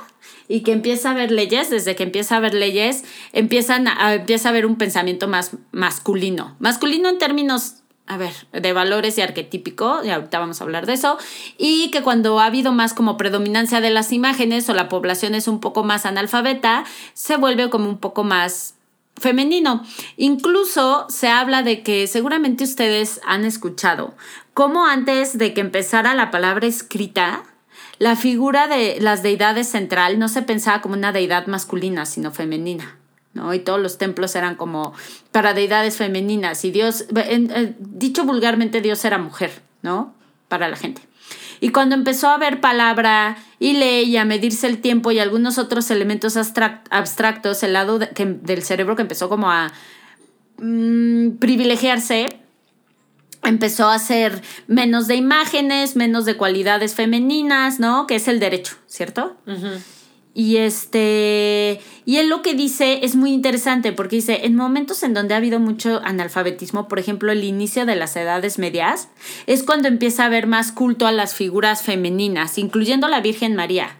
y que empieza a haber leyes, desde que empieza a haber leyes, empiezan empieza a haber un pensamiento más masculino. Masculino en términos a ver, de valores y arquetípico, y ahorita vamos a hablar de eso, y que cuando ha habido más como predominancia de las imágenes o la población es un poco más analfabeta, se vuelve como un poco más femenino. Incluso se habla de que seguramente ustedes han escuchado cómo antes de que empezara la palabra escrita, la figura de las deidades central no se pensaba como una deidad masculina, sino femenina. ¿no? Y todos los templos eran como para deidades femeninas. Y Dios, dicho vulgarmente, Dios era mujer, ¿no? Para la gente. Y cuando empezó a haber palabra y ley y a medirse el tiempo y algunos otros elementos abstractos, el lado del cerebro que empezó como a mm, privilegiarse, empezó a hacer menos de imágenes, menos de cualidades femeninas, ¿no? Que es el derecho, ¿cierto? Y este, y él lo que dice es muy interesante porque dice, en momentos en donde ha habido mucho analfabetismo, por ejemplo, el inicio de las edades medias, es cuando empieza a haber más culto a las figuras femeninas, incluyendo la Virgen María.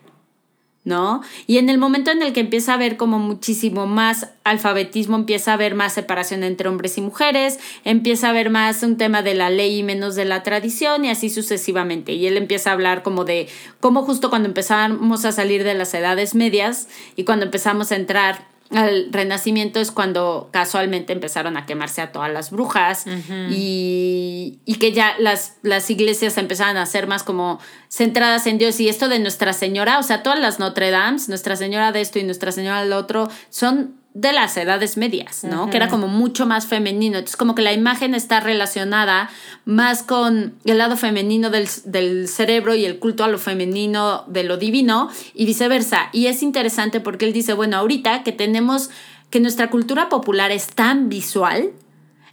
¿No? Y en el momento en el que empieza a haber como muchísimo más alfabetismo, empieza a haber más separación entre hombres y mujeres, empieza a haber más un tema de la ley y menos de la tradición y así sucesivamente. Y él empieza a hablar como de cómo justo cuando empezamos a salir de las edades medias y cuando empezamos a entrar al renacimiento es cuando casualmente empezaron a quemarse a todas las brujas y, que ya las, las iglesias empezaron a ser más como centradas en Dios. Y esto de Nuestra Señora, o sea, todas las Notre Dame, Nuestra Señora de esto y Nuestra Señora del otro, son de las edades medias, ¿no? Que era como mucho más femenino. Entonces, como que la imagen está relacionada más con el lado femenino del, del, cerebro y el culto a lo femenino de lo divino y viceversa. Y es interesante porque él dice, bueno, ahorita que tenemos, que nuestra cultura popular es tan visual,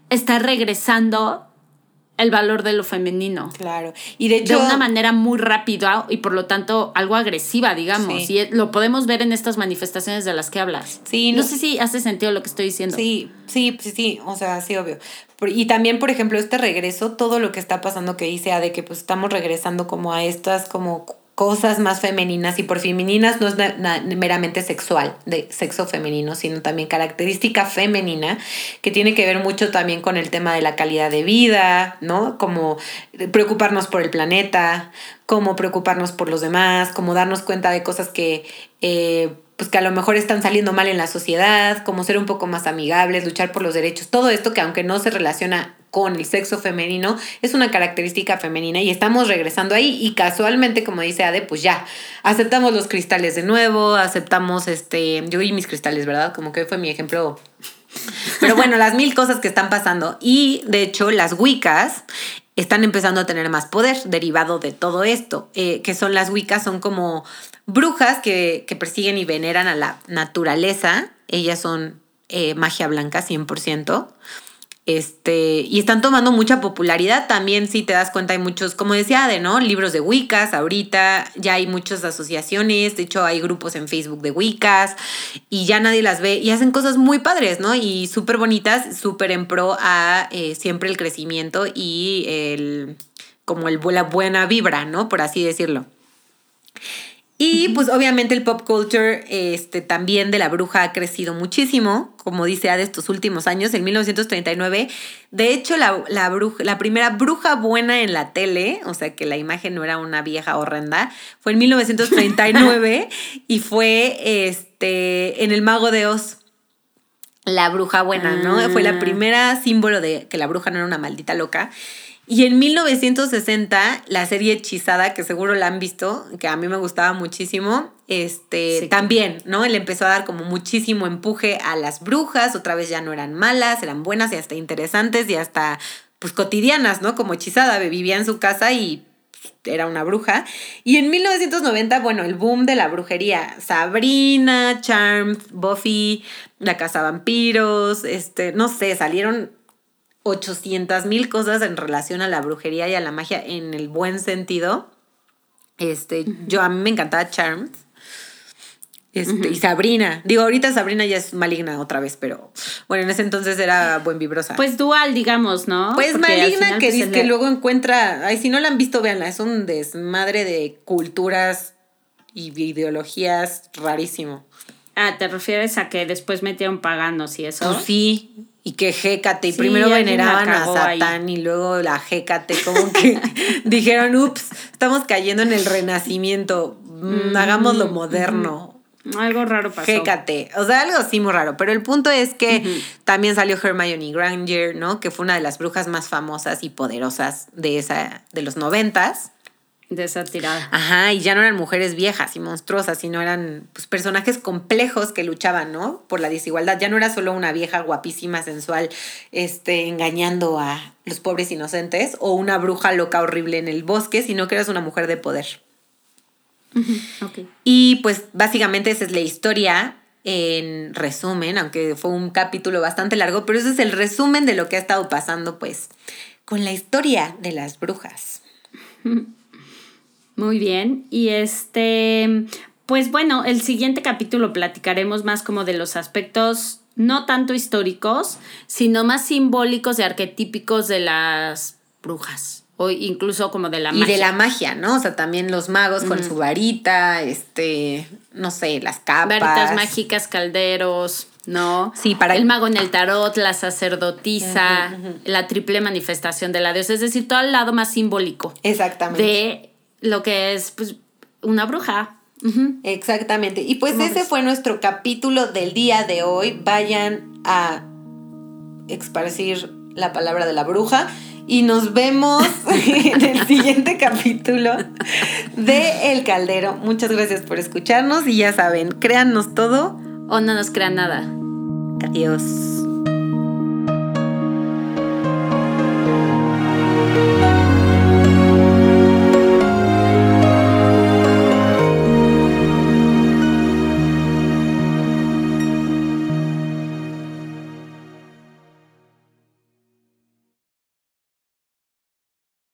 está regresando el valor de lo femenino. Claro. Y de hecho. De una manera muy rápida y por lo tanto algo agresiva, digamos. Y lo podemos ver en estas manifestaciones de las que hablas. Sí. No, sé si hace sentido lo que estoy diciendo. Sí, sí, sí, sí. O sea, sí, obvio. Y también, por ejemplo, este regreso, todo lo que está pasando que dice, de que pues estamos regresando como a estas como cosas más femeninas y por femeninas no es meramente sexual, de sexo femenino, sino también característica femenina que tiene que ver mucho también con el tema de la calidad de vida, ¿no? Como preocuparnos por el planeta, como preocuparnos por los demás, como darnos cuenta de cosas que... Eh, pues que a lo mejor están saliendo mal en la sociedad, como ser un poco más amigables, luchar por los derechos, todo esto que aunque no se relaciona con el sexo femenino, es una característica femenina y estamos regresando ahí y casualmente, como dice Ade, pues ya, aceptamos los cristales de nuevo, aceptamos este, yo y mis cristales, ¿verdad? Como que fue mi ejemplo. Pero bueno, las mil cosas que están pasando y de hecho las Wiccas están empezando a tener más poder derivado de todo esto, eh, que son las Wiccas, son como brujas que, persiguen y veneran a la naturaleza, ellas son eh, magia blanca 100%. Este, y están tomando mucha popularidad también, si te das cuenta, hay muchos, como decía de ¿no? Libros de Wiccas, ahorita ya hay muchas asociaciones, de hecho hay grupos en Facebook de Wiccas y ya nadie las ve y hacen cosas muy padres, ¿no? Y súper bonitas, súper en pro a eh, siempre el crecimiento y el, como el, la buena vibra, ¿no? Por así decirlo. Y pues obviamente el pop culture este, también de la bruja ha crecido muchísimo, como dice de estos últimos años, en 1939. De hecho, la, la, bruja, la primera bruja buena en la tele, o sea que la imagen no era una vieja horrenda, fue en 1939 y fue este, en El Mago de Oz. La bruja buena, ¿no? Fue la ah. primera símbolo de que la bruja no era una maldita loca. Y en 1960, la serie Hechizada, que seguro la han visto, que a mí me gustaba muchísimo, este, también, ¿no? Él empezó a dar como muchísimo empuje a las brujas, otra vez ya no eran malas, eran buenas y hasta interesantes y hasta, pues, cotidianas, ¿no? Como Hechizada, vivía en su casa y era una bruja. Y en 1990, bueno, el boom de la brujería, Sabrina, Charmed, Buffy, La Casa Vampiros, este, no sé, salieron 800 mil cosas en relación a la brujería y a la magia en el buen sentido. Este, yo a mí me encantaba Charmed. Este, Y Sabrina. Digo, ahorita Sabrina ya es maligna otra vez, pero bueno, en ese entonces era buen vibrosa. Pues dual, digamos, ¿no? Pues maligna que, pues, que luego encuentra. Ay, si no la han visto, véanla. Es un desmadre de culturas y ideologías rarísimo. Ah, ¿te refieres a que después metieron paganos y eso? Pues sí y que Jécate, y primero veneraban a Satán y luego la Jécate, como que dijeron, ups, estamos cayendo en el renacimiento, mm, mm, hagámoslo moderno. Algo raro pasó. Jécate, o sea, algo así muy raro, pero el punto es que también salió Hermione Granger, ¿no? Que fue una de las brujas más famosas y poderosas de, esa, de los noventas de esa tirada. Ajá, y ya no eran mujeres viejas y monstruosas, sino eran pues, personajes complejos que luchaban, ¿no? Por la desigualdad. Ya no era solo una vieja guapísima, sensual, este, engañando a los pobres inocentes, o una bruja loca horrible en el bosque, sino que eras una mujer de poder. Y pues básicamente esa es la historia en resumen, aunque fue un capítulo bastante largo, pero ese es el resumen de lo que ha estado pasando pues con la historia de las brujas. Muy bien. Y este, pues bueno, el siguiente capítulo platicaremos más como de los aspectos no tanto históricos, sino más simbólicos y arquetípicos de las brujas. O incluso como de la magia. Y de la magia, ¿no? O sea, también los magos con su varita, este, no sé, las capas. Varitas mágicas, calderos, ¿no? Sí, para el mago en el tarot, la sacerdotisa, la triple manifestación de la diosa, es decir, todo el lado más simbólico. Exactamente. De lo que es pues, una bruja. Exactamente. Y pues ese fue nuestro capítulo del día de hoy. Vayan a esparcir la palabra de la bruja y nos vemos en el siguiente capítulo de El Caldero. Muchas gracias por escucharnos y ya saben, créannos todo o no nos crean nada. Adiós.